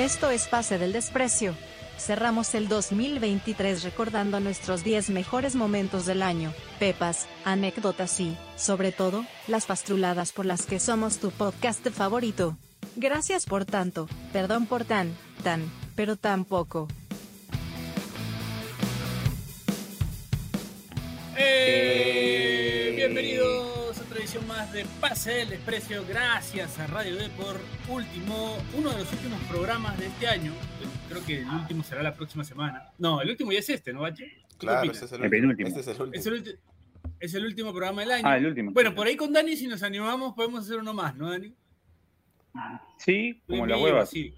Esto es Pase del Desprecio. Cerramos el 2023 recordando nuestros 10 mejores momentos del año, pepas, anécdotas y, sobre todo, las pastruladas por las que somos tu podcast favorito. Gracias por tanto, perdón por tan, tan, pero tan poco. Eh, bienvenidos edición más de Pase del Desprecio. Gracias a Radio D por último, uno de los últimos programas de este año. Creo que el último será la próxima semana. No, el último ya es este, ¿no, Bache? ¿Qué Claro, ese es el, El último. penúltimo. Este es el último. Es el, ulti- es el último programa del año. Ah, el último. Bueno, por ahí con Dani, si nos animamos, podemos hacer uno más, ¿no, Dani? Sí, como vivo, huevas. sí.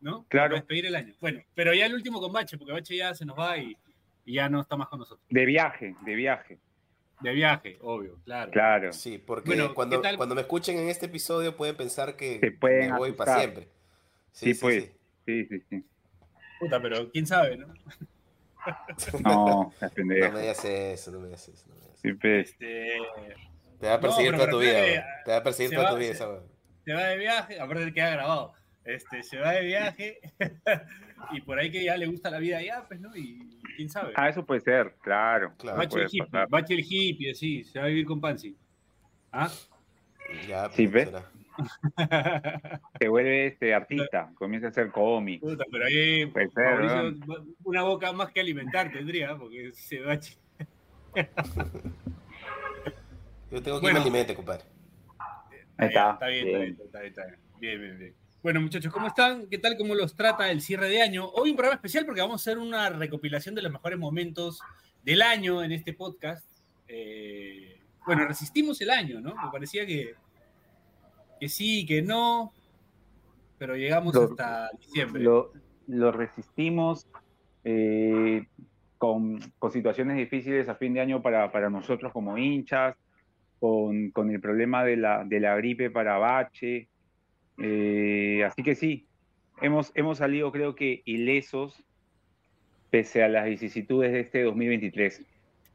¿No? Claro. Para despedir el año. Bueno, pero ya el último con Bache, porque Bache ya se nos va y, y ya no está más con nosotros. De viaje, de viaje. De viaje, obvio, claro. Claro. Sí, porque Bueno, cuando, cuando me escuchen en este episodio pueden pensar que Se pueden me voy asustar. para siempre. Sí, pues. Sí, sí, sí. Puta, pero quién sabe, ¿no? No, las No me pendejas. digas eso, no me digas eso. no me digas eso. Sí, pues. Este, Te va a perseguir No, toda tu vida. Te va a perseguir se toda va- tu vida se- esa weón. se va de viaje, aparte de que ha grabado, este, se va de viaje y por ahí que ya le gusta la vida allá, pues, ¿no? Y quién sabe. Ah, eso puede ser, claro. Claro. Bache puede el hippie, pasar. bache el hippie, sí, se va a vivir con Pansy. ¿Ah? Ya, Sí, ¿ves? Se vuelve este artista, comienza a hacer cómic. Puta, pero ahí Puede ser, Mauricio, una boca más que alimentar tendría, porque se bache. Yo tengo que Bueno. irme al alimente, compadre. Ahí está. Está bien, bien. está bien, está bien, está bien. Bien, bien, bien. Bueno, muchachos, ¿cómo están? ¿Qué tal? ¿Cómo los trata el cierre de año? Hoy un programa especial porque vamos a hacer una recopilación de los mejores momentos del año en este podcast. Eh, bueno, resistimos el año, ¿no? Me parecía que, que sí, que no, pero llegamos Lo- hasta diciembre. Lo, lo resistimos eh, con, con situaciones difíciles a fin de año para, para nosotros como hinchas, con, con el problema de la, de la gripe para Bache. Eh, así que sí, hemos, hemos salido creo que ilesos pese a las vicisitudes de este 2023.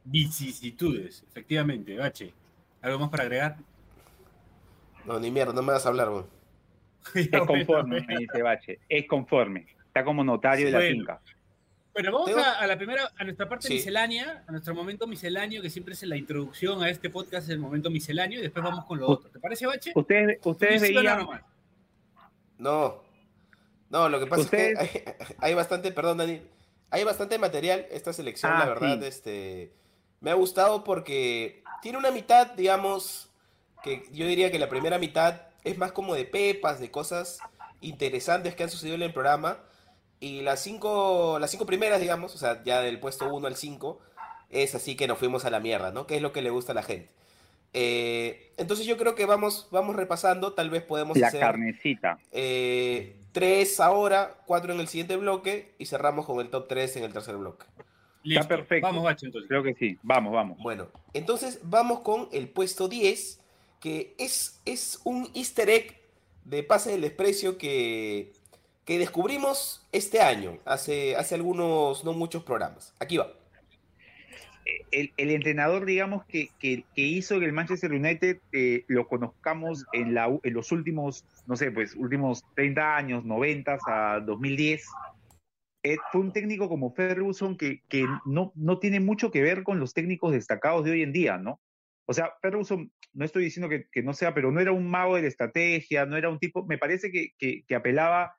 Vicisitudes, efectivamente, Bache. ¿Algo más para agregar? No, ni mierda, no me vas a hablar, weón. Es conforme, me dice Bache, es conforme. Está como notario de la Bueno. finca. Bueno, vamos a, a la primera, a nuestra parte Sí. miscelánea, a nuestro momento misceláneo, que siempre es la introducción a este podcast, el momento misceláneo, y después vamos con lo otro. ¿Te parece, Bache? Ustedes, ustedes veían, nomás? No. No, lo que pasa Ustedes- es que hay, hay bastante, perdón, Dani, hay bastante material. Esta selección, Ah, la verdad, sí. este, me ha gustado porque tiene una mitad, digamos, que yo diría que la primera mitad es más como de pepas, de cosas interesantes que han sucedido en el programa. Y las cinco, las cinco primeras, digamos, o sea, ya del puesto 1 al 5, es así que nos fuimos a la mierda, ¿no? Que es lo que le gusta a la gente. Eh, entonces yo creo que vamos, vamos repasando, tal vez podemos la hacer carnecita. eh, tres ahora, cuatro en el siguiente bloque y cerramos con el top 3 en el tercer bloque. Listo. perfecto. Vamos, Bache, entonces. Creo que sí. Vamos, vamos. Bueno, entonces vamos con el puesto 10, que es, es un easter egg de Pase del Desprecio que, que descubrimos este año, hace, hace algunos, no muchos programas. Aquí va. El, el entrenador, digamos, que, que, que hizo que el Manchester United eh, lo conozcamos en, la, en los últimos, no sé, pues últimos 30 años, 90 a 2010, eh, fue un técnico como Ferguson que, que no, no tiene mucho que ver con los técnicos destacados de hoy en día, ¿no? O sea, Ferguson, no estoy diciendo que, que no sea, pero no era un mago de la estrategia, no era un tipo, me parece que, que, apelaba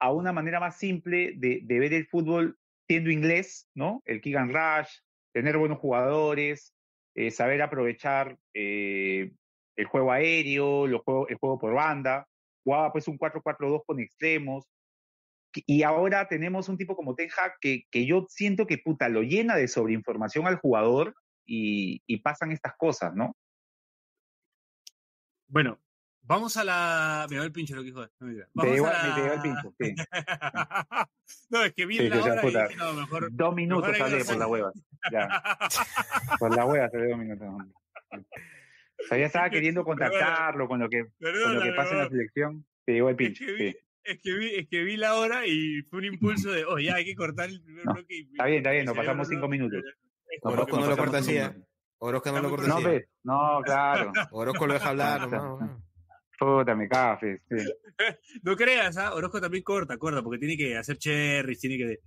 a una manera más simple de, de ver el fútbol siendo inglés, ¿no? El and rush, tener buenos jugadores, eh, saber aprovechar eh, el juego aéreo, los juego- el juego por banda, jugaba pues un 4-4-2 con extremos, y ahora tenemos un tipo como Ten Hag que, que yo siento que puta lo llena de sobreinformación al jugador y, y pasan estas cosas, ¿no? Bueno, vamos a la. Me va el pincho lo que dijo. No. Te Vamos llegó, a la... me llegó el pincho, sí. no, es que vi Sí, la hora y dije, no, mejor. Dos minutos que hablé por la hueva. Ya, por la hueva hace dos minutos. O sea, ya estaba queriendo contactarlo con lo que, con lo que Perdóname, pasa en la selección. Te llegó el Es pincho. que, vi, sí. es, que vi, es que vi la hora y fue un impulso de, oh, ya hay que cortar el primer No, bloque. y- está bien, está bien, nos se pasamos cinco minutos. Es No, como Orozco no lo corta así. ¿eh? Orozco no lo corta No, así. no, claro. Orozco lo deja hablar, nomás. Puta, me cafes. Sí. No creas, ¿ah? Orozco también corta, corta, porque tiene que hacer cherries, tiene que,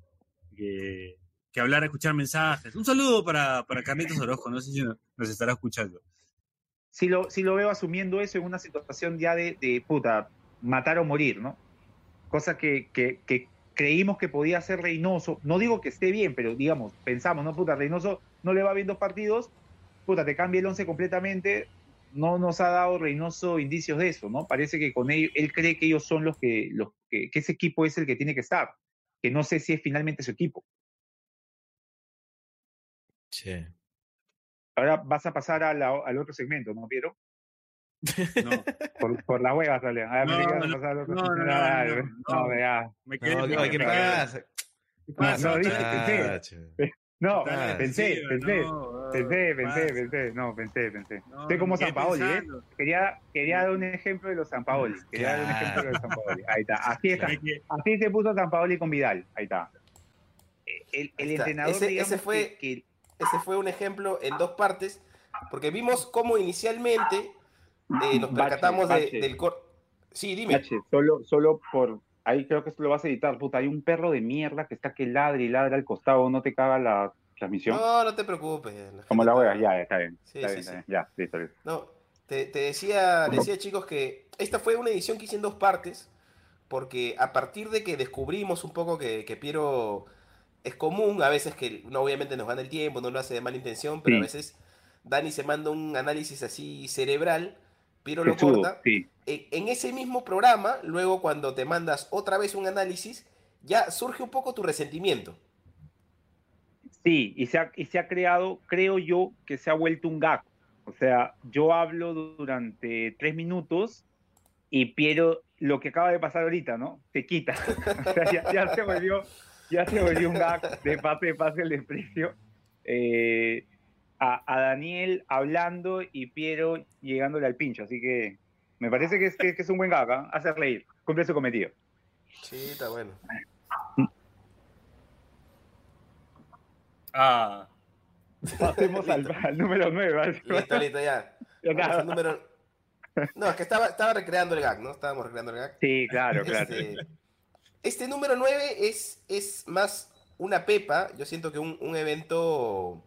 que, que hablar, escuchar mensajes. Un saludo para, para Carlitos Orozco, no sé si nos, nos estará escuchando. Sí lo, sí lo veo asumiendo eso en una situación ya de, de puta, matar o morir, ¿no? Cosa que, que, que creímos que podía ser Reynoso. No digo que esté bien, pero digamos, pensamos, ¿no? Puta, Reynoso no le va bien dos partidos, puta, te cambia el once completamente. No nos ha dado Reynoso indicios de eso, ¿no? Parece que con ellos, él cree que ellos son los que, los que, que ese equipo es el que tiene que estar. Que no sé si es finalmente su equipo. Sí. Ahora vas a pasar a la- al otro segmento, ¿no, Piero? No, Por, por la hueva sale. A ver, No, me no, pasar al otro no, no, segmento. no, no, no, no. No, no. No, dije, pensé. Chacho. No, pensé, sí, pensé, no, pensé, ¿qué pensé, pensé, no, pensé, pensé. No, Estoy como San Paoli, ¿eh? Quería, quería dar un ejemplo de los San Paoli. Quería dar un ejemplo de los San Paoli. Ahí está. Así, está. Así se puso San Paoli con Vidal. Ahí está. El, el Ahí está. entrenador, Ese- digamos, ese fue- que, que- Ese fue un ejemplo en dos partes, porque vimos cómo inicialmente eh, nos Bache, percatamos de- bache. del cor... Sí, dime. Solo, solo por. Ahí creo que esto lo vas a editar. Puta, hay un perro de mierda que está que ladra y ladra al costado. ¿No te caga la transmisión? No, no te preocupes. la Como la hueva, ya, está bien. Sí, está sí, bien, sí. está bien. Ya, listo, listo. No, te, te decía, decía chicos que esta fue una edición que hice en dos partes, porque a partir de que descubrimos un poco que, que Piero es común, a veces que no, obviamente nos gana el tiempo, no lo hace de mala intención, pero a veces Dani se manda un análisis así cerebral, Piero lo Pechudo, corta. sí. En, en ese mismo programa, luego cuando te mandas otra vez un análisis, ya surge un poco tu resentimiento. Sí, y se, ha, y se ha creado, creo yo, que se ha vuelto un gag. O sea, yo hablo durante tres minutos y Piero, lo que acaba de pasar ahorita, ¿no? Se quita. O sea, ya, ya se volvió, ya se volvió un gag de pase de pase el desprecio. Eh, a, a Daniel hablando y Piero llegándole al pincho. Así que me parece que es, que, que es un buen gag, ¿ah? hacer reír, cumple su cometido. Sí, está bueno. Ah, Pasemos al, al número 9. Listo, listo, ya. Número... No, es que estaba, estaba recreando el gag, ¿no? Estábamos recreando el gag. Sí, claro, claro. Este, este número 9 es, es más una pepa, yo siento que un, un evento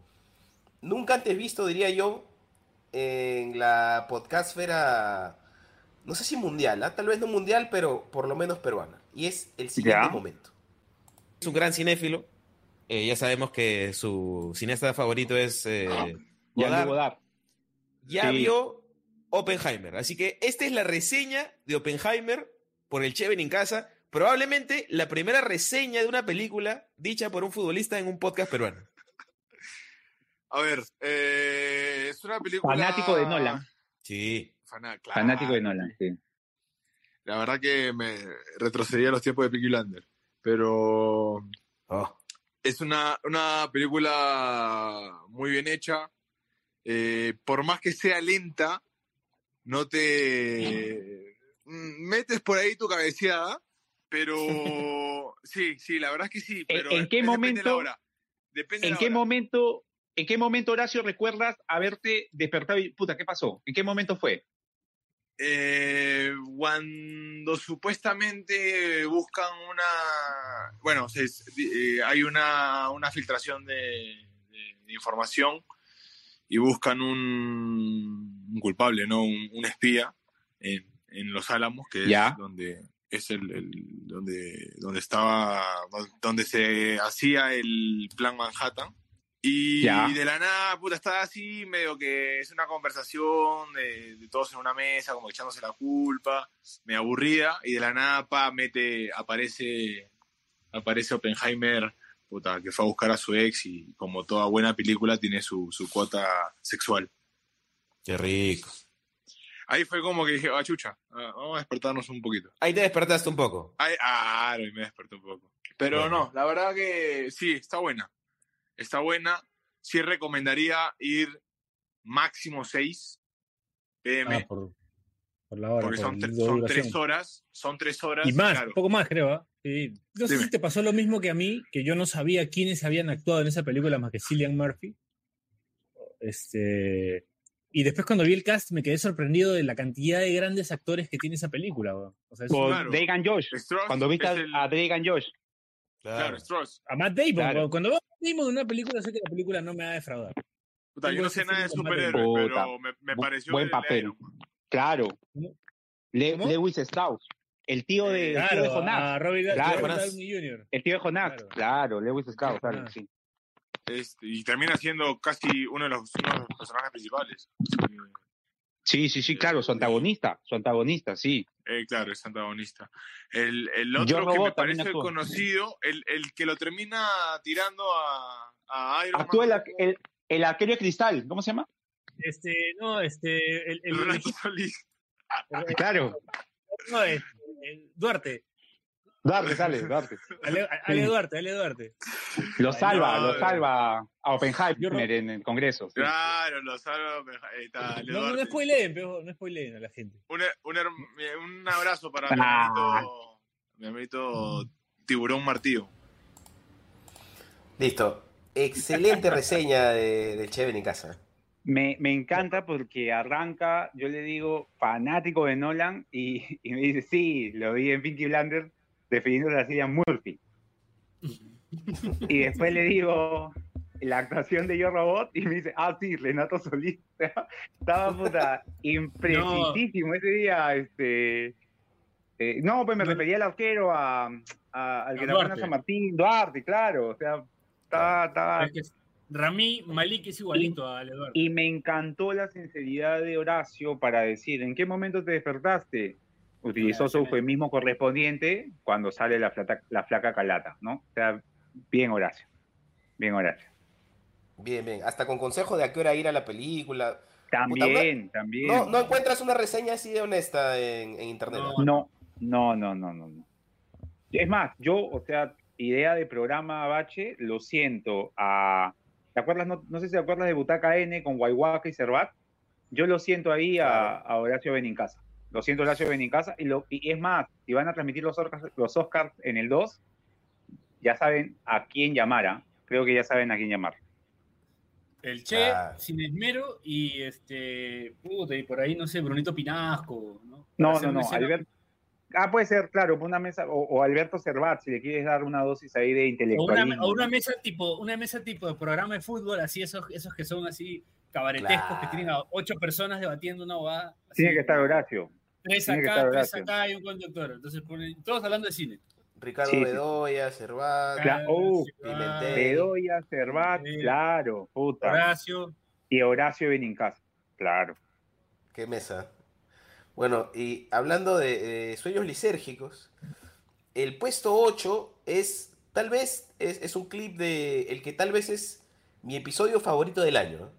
nunca antes visto, diría yo, en la podcastfera, no sé si mundial, ¿ah? tal vez no mundial, pero por lo menos peruana. Y es el siguiente Ya. momento. Es un gran cinéfilo. Eh, ya sabemos que su cineasta favorito es eh, Jean-Luc Godard. Godard. Ya Sí. vio Oppenheimer. Así que esta es la reseña de Oppenheimer por el Cheven en casa. Probablemente la primera reseña de una película dicha por un futbolista en un podcast peruano. A ver, eh, es una película. Fanático de Nolan. Sí. Claro. Fanático de Nolan, sí. La verdad que me retrocedía a los tiempos de Peaky Blinders. Pero Oh. es una, una película muy bien hecha. Eh, por más que sea lenta, no te mm, metes por ahí tu cabeceada, pero sí, sí, la verdad es que sí. Pero ¿En qué es- depende de la momento- hora. Depende de ¿En la qué hora. momento, en qué momento, Horacio, recuerdas haberte despertado y puta, ¿qué pasó? ¿En qué momento fue? Eh, cuando supuestamente buscan una. Bueno, se- eh, hay una, una filtración de, de- de información y buscan un, un culpable, ¿no? Un, un espía en, en Los Álamos, que es donde es el, el- donde donde estaba donde se hacía el plan Manhattan y Ya. de la nada puta está así medio que es una conversación de, de todos en una mesa como echándose la culpa me aburrida y de la nada pa mete aparece aparece Oppenheimer puta, que fue a buscar a su ex y como toda buena película tiene su, su cuota sexual Qué rico. ahí fue como que dije ah chucha ah, vamos a despertarnos un poquito Ahí te despertaste un poco. Ay, ah, me desperté un poco. Pero Bueno. no, la verdad que sí, está buena. Está buena. Sí recomendaría ir máximo 6 pm, Ah, por, por la hora. porque por son, tre- tres horas. Son tres horas. Y más, claro. un poco más, creo. ¿ah? Sí. No sé si te pasó lo mismo que a mí, que yo no sabía quiénes habían actuado en esa película más que Cillian Murphy. Este, Y después cuando vi el cast me quedé sorprendido de la cantidad de grandes actores que tiene esa película, weón. O sea, es Con Claro. Josh. Strauss Cuando viste el- a Dragan Josh. Claro, Strauss. a Matt Damon, Claro. Cuando veo a Matt Damon en una película, sé que la película no me va a defraudar. Puta, yo no sé nada de superhéroes, pero me, me pareció buen el papel. Claro. ¿Cómo? Le- ¿Cómo? Lewis Strauss. El tío de, el tío de Claro, Jonás. a Robert, Claro. Robert Jonás. Downey Jr. El tío de Jonás. Claro. Claro, Lewis Strauss, claro, Jonás. sí. Este, y termina siendo casi uno de los, uno de los personajes principales. Sí, sí, sí, claro, su antagonista, su antagonista, sí. Eh, claro, es antagonista. El, el otro que me parece conocido, el, el que lo termina tirando a, a Iron Actúa el, Man. el, el arquero de cristal, ¿cómo se llama? Este, no, este, el, el, el- el- Claro, no, este, el Duarte, Duarte sale, Duarte. Ale, Ale Duarte, Ale Duarte. Lo salva, no, lo salva a Oppenheimer no- en el Congreso. sí. Claro, lo salva. Ahí está, No, no, spoileen, pero no spoileen a la gente. Un, un, un abrazo para mi Ah. mi hermanito Tiburón Martillo. Listo. Excelente reseña de, del Cheven en casa. Me, me encanta porque arranca, yo le digo, fanático de Nolan, y, y me dice, sí, lo vi en Pinky Blinders defendiendo a la Cillian Murphy. Y después le digo la actuación de Yo Robot y me dice, ah, sí, Renato Solís. Estaba puta imprecisísimo ese día. Este, eh, no, pues me refería al arquero, a, a- al A que a. San Martín, Duarte, claro. O sea, estaba, estaba, Es que es- Rami Malik es igualito a Ale Duarte. y me encantó la sinceridad de Horacio para decir, ¿en qué momento te despertaste? Utilizó su eufemismo correspondiente cuando sale la, flata- la flaca calata, ¿no? O sea, bien Horacio. Bien Horacio. Bien, bien. Hasta con consejo de a qué hora ir a la película. También, también. No, no encuentras una reseña así de honesta en, en internet. No. ¿no? No, no, no, no. Es más, yo, o sea, idea de programa Bache, lo siento a... ¿Te acuerdas? No, no sé si te acuerdas de Butaca N con Guayhuaca y Cervat. Yo lo siento ahí a, a Horacio Benincasa. Lo siento Horacio Benincasa. Y, lo, y es más, si van a transmitir los Oscars, los Oscars en el 2, ya saben a quién llamar. ¿ah? Creo que ya saben a quién llamar. El Che, Claro. Sin Esmero y este. Puta, y por ahí, no sé, Brunito Pinasco. ¿no? Para No, no, no. Albert- Ah, puede ser, claro, una mesa, o, o Alberto Cervat, si le quieres dar una dosis ahí de O una, intelectualismo. o una mesa tipo, una mesa tipo de programa de fútbol, así esos, esos que son así cabaretescos, Claro. que tienen a ocho personas debatiendo una bobada. así, Tiene que estar Horacio. Tres acá, tres Horacio. acá y un conductor. Entonces ponen, todos hablando de cine. Ricardo Sí, sí. Bedoya, Cervat. Claro. Oh, Pimentel. Bedoya, Cervat, Sí. claro, puta. Horacio. Y Horacio Benincasa, claro. Qué mesa. Bueno, y hablando de, de sueños lisérgicos, el puesto 8 es, tal vez, es, es un clip de el que tal vez es mi episodio favorito del año.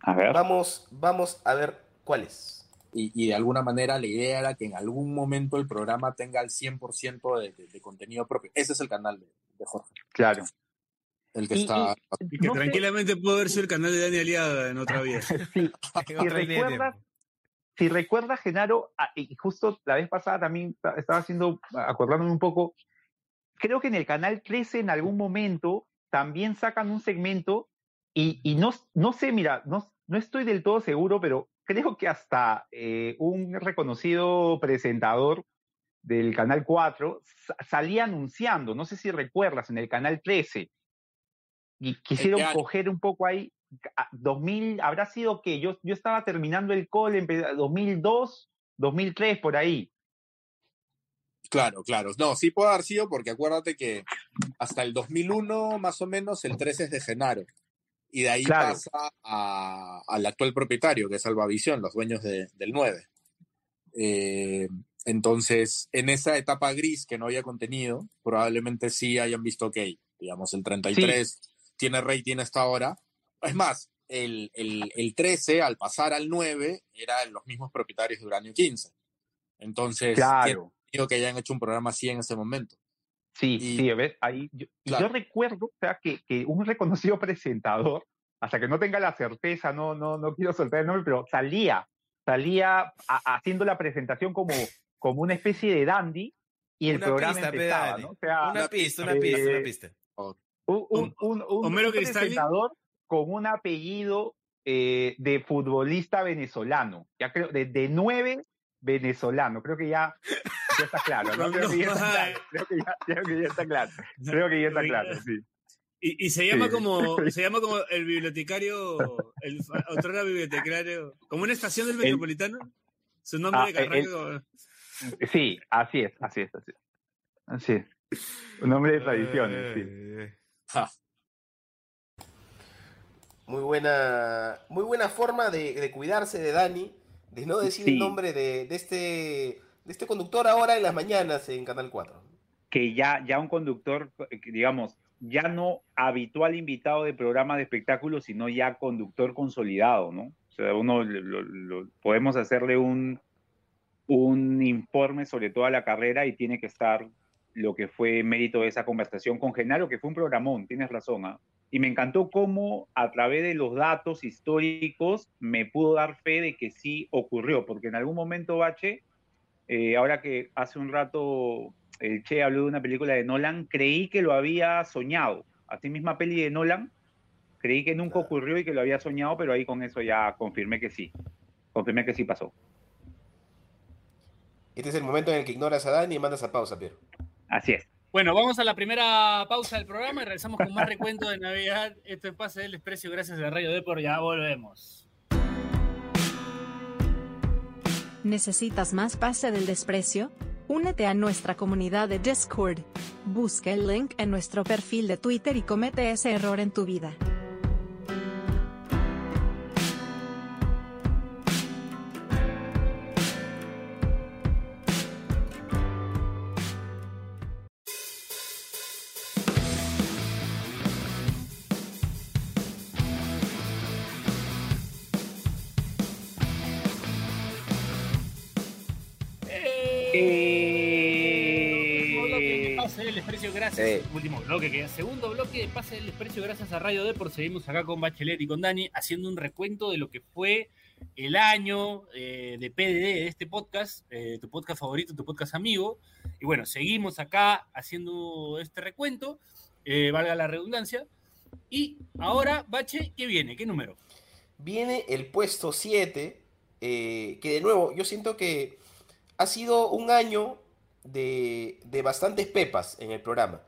A ver. Vamos, vamos a ver cuál es. Y, y de alguna manera la idea era que en algún momento el programa tenga el 100% de, de- de contenido propio. Ese es el canal de, de Jorge, Claro. el que Y- está... Y que No sé- tranquilamente pudo haber sido el canal de Dani Aliaga en otra vida. Sí, si recuerdas, si recuerdas, Genaro, ah, y justo la vez pasada también esta- estaba haciendo, acordándome un poco, creo que en el canal 13 en algún momento también sacan un segmento y, y no, no sé, mira, no, no estoy del todo seguro, pero creo que hasta eh, un reconocido presentador del canal 4 sa- salía anunciando, no sé si recuerdas, en el canal 13. Y quisieron coger un poco ahí, a- 2000, habrá sido que yo, yo estaba terminando el cole en 2002, 2003, por ahí. Claro, claro. No, sí puede haber sido porque acuérdate que hasta el 2001 más o menos el 13 es de Genaro. Y de ahí Claro. pasa a- al actual propietario, que es Albavisión, los dueños de- del 9. Eh, entonces, en esa etapa gris que no había contenido, probablemente sí hayan visto que, digamos, el 33 tiene rating hasta ahora. Es más, el, el, el 13, al pasar al 9, eran los mismos propietarios de Uranio 15. Entonces, Claro. que hayan hecho un programa así en ese momento. Sí, Y- sí, ¿ves? Ahí, yo, y Claro. yo recuerdo, o sea, que, que un reconocido presentador, hasta que no tenga la certeza, no, no, no quiero soltar el nombre, pero salía, salía a- haciendo la presentación como, como una especie de dandy y el Una programa pista, pe, empezaba. ¿no? O sea, Una pista, una eh, pista, una pista. un, un, un- un- presentador con un apellido eh, de futbolista venezolano. Ya creo, de, de nueve venezolano. Creo que ya, ya está claro. ¿no? Creo, que ya está claro. Creo, que ya, creo que ya está claro. Creo que ya está claro, sí. Y, y se llama Sí. como se llama como el bibliotecario, el otrora bibliotecario, como una estación del El- metropolitano. Su nombre Ah, de carrera. el- como- Sí, así es, así es, así es. Así es. Un hombre de tradiciones, sí. Eh, Ja. Muy buena, muy buena forma de, de cuidarse de Dani, de no decir el nombre de, de este, de este conductor ahora en las mañanas en Canal 4. que ya, ya un conductor, eh, digamos, ya no habitual invitado de programa de espectáculos, sino ya conductor consolidado, ¿no? O sea, uno lo- lo- lo- podemos hacerle un, un informe sobre toda la carrera y tiene que estar lo que fue mérito de esa conversación con Genaro, que fue un programón, tienes razón. ¿ah? Y me encantó cómo a través de los datos históricos me pudo dar fe de que sí ocurrió, porque en algún momento, Bache, eh, ahora que hace un rato el Che habló de una película de Nolan, creí que lo había soñado. Así misma peli de Nolan, creí que nunca ocurrió y que lo había soñado, pero ahí con eso ya confirmé que sí. Confirmé que sí pasó. Este es el momento en el que ignoras a Dani y mandas a pausa, Piero. Así es. Bueno, vamos a la primera pausa del programa y regresamos con más recuento de Navidad. Esto es Pase del Desprecio gracias a Radio Depor. Ya volvemos. ¿Necesitas más pase del desprecio? Únete a nuestra comunidad de Discord. Busca el link en nuestro perfil de Twitter y comete ese error en tu vida. Último bloque, que segundo bloque de Pase del Desprecio gracias a Radio Depor. Seguimos acá con Bachelet y con Dani haciendo un recuento de lo que fue el año eh, de PDD de este podcast, eh, tu podcast favorito, tu podcast amigo. Y bueno, seguimos acá haciendo este recuento, eh, valga la redundancia. Y ahora, Bache, ¿qué viene? ¿Qué número? Viene el puesto 7, eh, que de nuevo, yo siento que ha sido un año de, de bastantes pepas en el programa.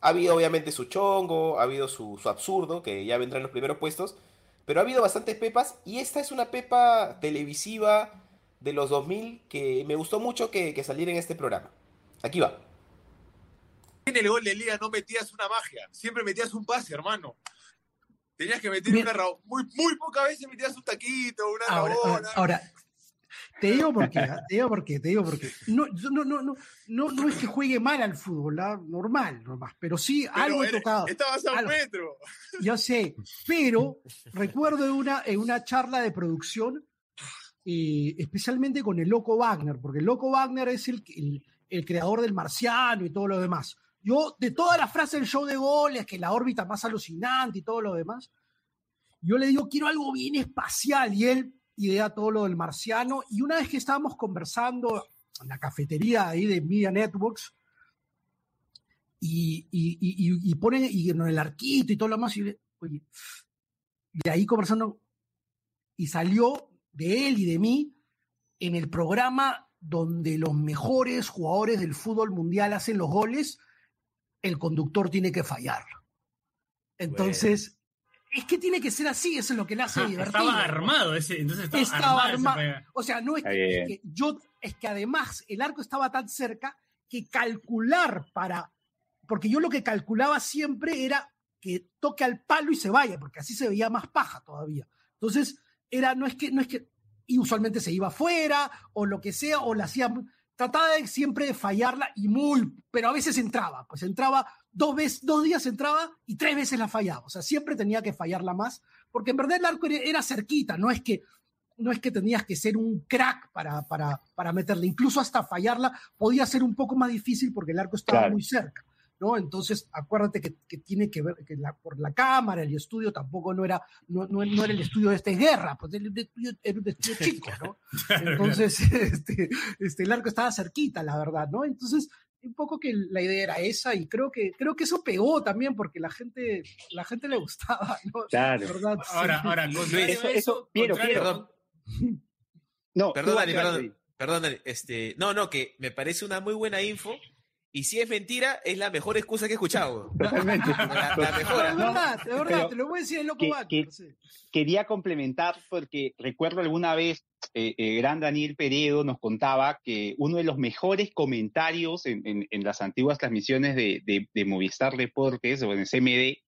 Ha habido obviamente su chongo, ha habido su, su absurdo, que ya vendrá en los primeros puestos, pero ha habido bastantes pepas y esta es una pepa televisiva de los 2000 que me gustó mucho que, que saliera en este programa. Aquí va. En el gol de Liga no metías una magia, siempre metías un pase, hermano. Tenías que meter Mira. una. Muy, muy pocas veces metías un taquito, una Ahora, rabona. ahora, ahora, te digo por qué, ¿ah? te digo por qué, te digo por qué. No, no, no, no, no, no es que juegue mal al fútbol, ¿ah? normal, normal, pero sí Pero algo he tocado. Estabas a un algo. metro. Yo sé, pero recuerdo en una, en una charla de producción, eh, especialmente con el Loco Wagner, porque el Loco Wagner es el, el, el creador del Marciano y todo lo demás. Yo, de todas las frases del show de goles, que la órbita más alucinante y todo lo demás, yo le digo, quiero algo bien espacial, y él idea todo lo del Marciano, y una vez que estábamos conversando en la cafetería ahí de Media Networks, y, y, y, ponen y en el arquito y todo lo demás, y, y ahí conversando, y salió de él y de mí en el programa donde los mejores jugadores del fútbol mundial hacen los goles, el conductor tiene que fallar. Entonces, es que tiene que ser así, eso es lo que le hace divertido. Estaba armado ese, entonces estaba, Estaba armado. O sea, no que, es que yo, es que además el arco estaba tan cerca que calcular para, porque yo lo que calculaba siempre era que toque al palo y se vaya, porque así se veía más paja todavía. Entonces, era, no es que, no es que, y usualmente se iba afuera, o lo que sea, o la hacía, trataba de siempre de fallarla y muy, pero a veces entraba, pues entraba dos veces, dos días entraba y tres veces la fallaba, o sea, siempre tenía que fallarla más, porque en verdad el arco era, era cerquita, no es que no es que tenías que ser un crack para, para, para meterla, incluso hasta fallarla podía ser un poco más difícil porque el arco estaba Claro. muy cerca, ¿no? Entonces, acuérdate que, que tiene que ver que la, por la cámara, el estudio tampoco no era, no, no, no era el estudio de esta guerra, pues el, el estudio era un estudio chico, ¿no? Entonces, este, este, el arco estaba cerquita, la verdad, ¿no? Entonces, un poco que la idea era esa y creo que creo que eso pegó también porque la gente la gente le gustaba ¿no? Claro. La verdad, sí. Ahora, ahora, contrario Eso- a eso- eso, Piero, contrario- Perdón, No, perdón, Dani, perdón, perdón, Dani, este, no, no, que me parece una muy buena info. Y si es mentira, es la mejor excusa que he escuchado. Totalmente. La, mejor. es verdad, es verdad, pero- te lo voy a decir el loco que- Wagner, que- sí. quería complementar porque recuerdo alguna vez eh, el gran Daniel Peredo nos contaba que uno de los mejores comentarios en, en- en las antiguas transmisiones de, de- de Movistar Deportes o en el CMD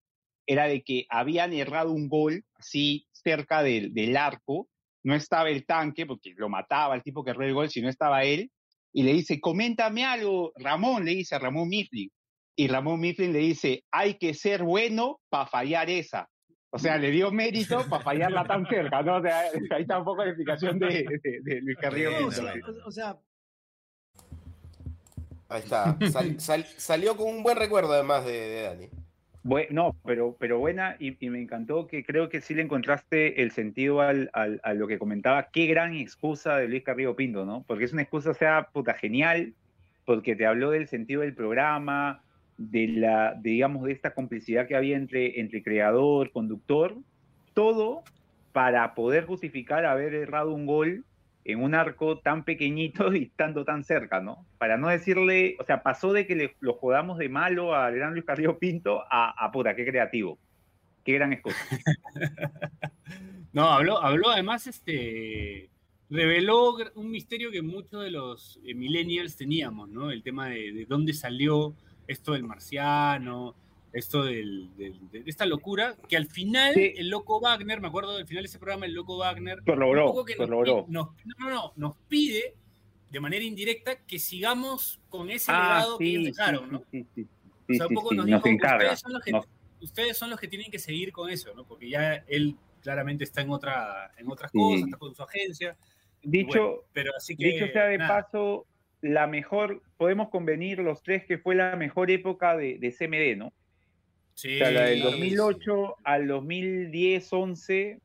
era de que habían errado un gol así cerca del, del arco, no estaba el tanque porque lo mataba el tipo que erró el gol si no estaba él, y le dice, coméntame algo, Ramón, le dice a Ramón Mifflin. Y Ramón Mifflin le dice, hay que ser bueno para fallar esa. O sea, le dio mérito para fallarla tan cerca, ¿no? O sea, ahí está un poco la explicación de, de- de Luis Carrillo. No, o Bueno, sea, bueno. o- o sea, Ahí está. Sal- sal- salió con un buen recuerdo además de, de Dani. No, pero, pero buena y, me encantó que creo que sí le encontraste el sentido al, al- a lo que comentaba. Qué gran excusa de Luis Carrillo Pinto, ¿no? Porque es una excusa, sea, puta, genial, porque te habló del sentido del programa, de la, de, digamos, de esta complicidad que había entre, entre creador, conductor, todo para poder justificar haber errado un gol en un arco tan pequeñito y estando tan cerca, ¿no? Para no decirle, o sea, pasó de que le, lo jodamos de malo al gran Luis Carrillo Pinto a, a puta, qué creativo, qué gran excusa. No, habló, habló además, este, reveló un misterio que muchos de los eh, millennials teníamos, ¿no? El tema de, de dónde salió esto del marciano, esto del- del- de esta locura, que al final Sí. el loco Wagner, me acuerdo del final de ese programa, el loco Wagner, Lo logró, que nos, logró. nos- no, no, no, nos pide de manera indirecta que sigamos con ese Ah, legado que ellos dejaron, ¿no? sí, O sea, un poco nos nos dijo, encarga. ustedes son, los que, nos- ustedes son los que tienen que seguir con eso, ¿no? Porque ya él claramente está en, otra, en otras cosas, está con su agencia. Dicho, bueno, pero así que, Dicho sea de nada, paso, la mejor, podemos convenir los tres que fue la mejor época de, de CMD, ¿no? Sí, O sea, la del claro. 2008 al 2010, 11,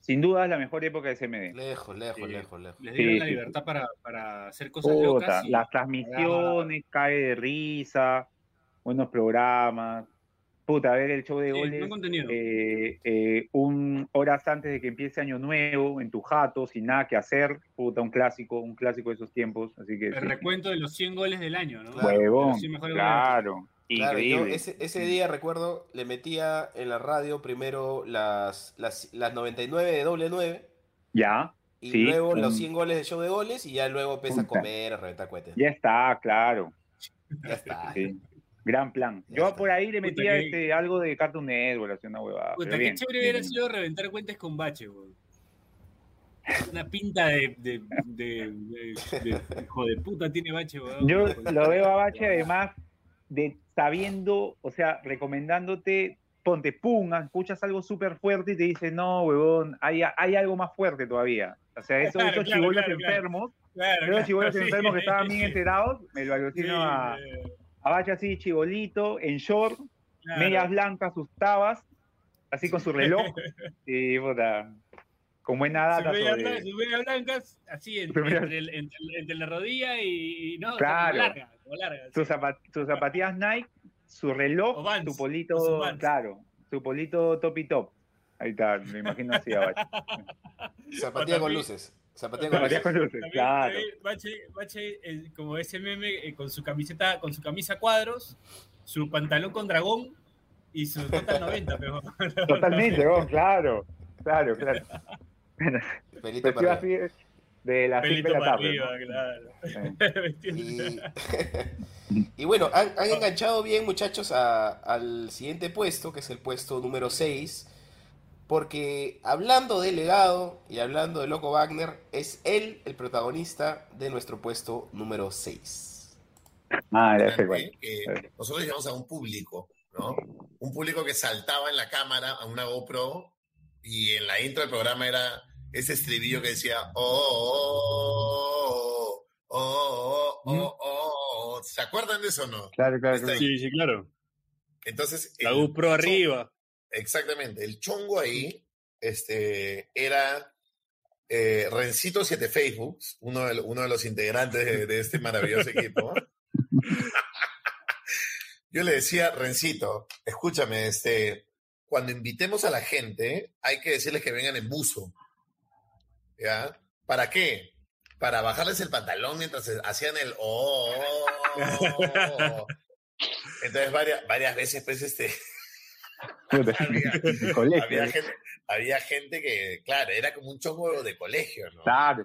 sin duda es la mejor época de CMD. Lejos, lejos, Sí. lejos, lejos. les dieron Sí, la sí, libertad para, para hacer cosas Puta, locas. y- las transmisiones, cae de risa, buenos programas. Puta, ver el show de Sí, goles eh, eh, un horas antes de que empiece Año Nuevo, en tu jato, sin nada que hacer. Puta, un clásico, un clásico de esos tiempos. Así que el sí. recuento de los 100 goles del año, ¿no? Huevón, los 100 mejores claro, Claro, yo ese, ese día recuerdo, le metía en la radio primero las, las, las 99 de doble 9 Ya, y Sí, luego los un- 100 goles de show de goles y ya luego empieza a comer, a reventar cohetes. ya está, claro. Ya está. sí. Gran plan. Ya Yo está. por ahí le Puta, metía que- este, algo de Cartoon Network, así una huevada. Puta, qué bien, chévere hubiera sido reventar cuentas con Bache, weón. Una pinta de, de, de, de- de- hijo de puta tiene Bache, weón. Yo lo veo a Bache además de sabiendo, o sea, recomendándote, ponte pum, escuchas algo súper fuerte y te dice, no, huevón, hay, hay algo más fuerte todavía. O sea, esos, Claro, esos claro, chibolos claro, enfermos, esos chibolos sí. enfermos que estaban bien enterados, me lo alucino Sí, a, a Bache así, chibolito, en short, medias blancas, sus tabas, así con su reloj, y puta, con buena data medias sobre... blancas, blancas, así en- entre, el- entre el- entre la rodilla y, y no, Claro. como larga, como larga. sí. sus, zapa- sus zapatillas Nike, su reloj, O Vans, su o su polito, claro, su polito top y top. Ahí está, me imagino así abajo. Zapatilla con luces. Zapatilla con Zapatillas luces. con luces, También, claro. también Bache, Bache, eh, como ese meme eh, con su camiseta, con su camisa cuadros, su pantalón con dragón y su total 90, pero Totalmente, vos, claro, claro, claro. Pelito para así de las 5 pelito de la para tarde. arriba, ¿no? claro. Y, y bueno, han, han enganchado bien, muchachos, a- al siguiente puesto, que es el puesto número 6. Porque hablando de legado y hablando de Loco Wagner, es él el protagonista de nuestro puesto número 6. Ah, ya sé cuál. Nosotros llegamos a un público, ¿no? Un público que saltaba en la cámara a una GoPro y en la intro del programa era ese estribillo que decía, oh, oh, oh, oh, oh, oh, oh". ¿Se acuerdan de eso o no? Claro, claro. Sí, sí, claro. Entonces, La GoPro arriba. Exactamente, el chongo ahí este, era eh, Rencito 7 Facebook, uno de, uno de los integrantes de, de este maravilloso equipo. Yo le decía, Rencito, escúchame, este, cuando invitemos a la gente, hay que decirles que vengan en buzo. ¿Ya? ¿Para qué? Para bajarles el pantalón mientras hacían el oh. oh". Entonces varias, varias veces, pues, este, había, Colegio. había gente, había gente que, claro, era como un chongo de colegio, ¿no? Claro,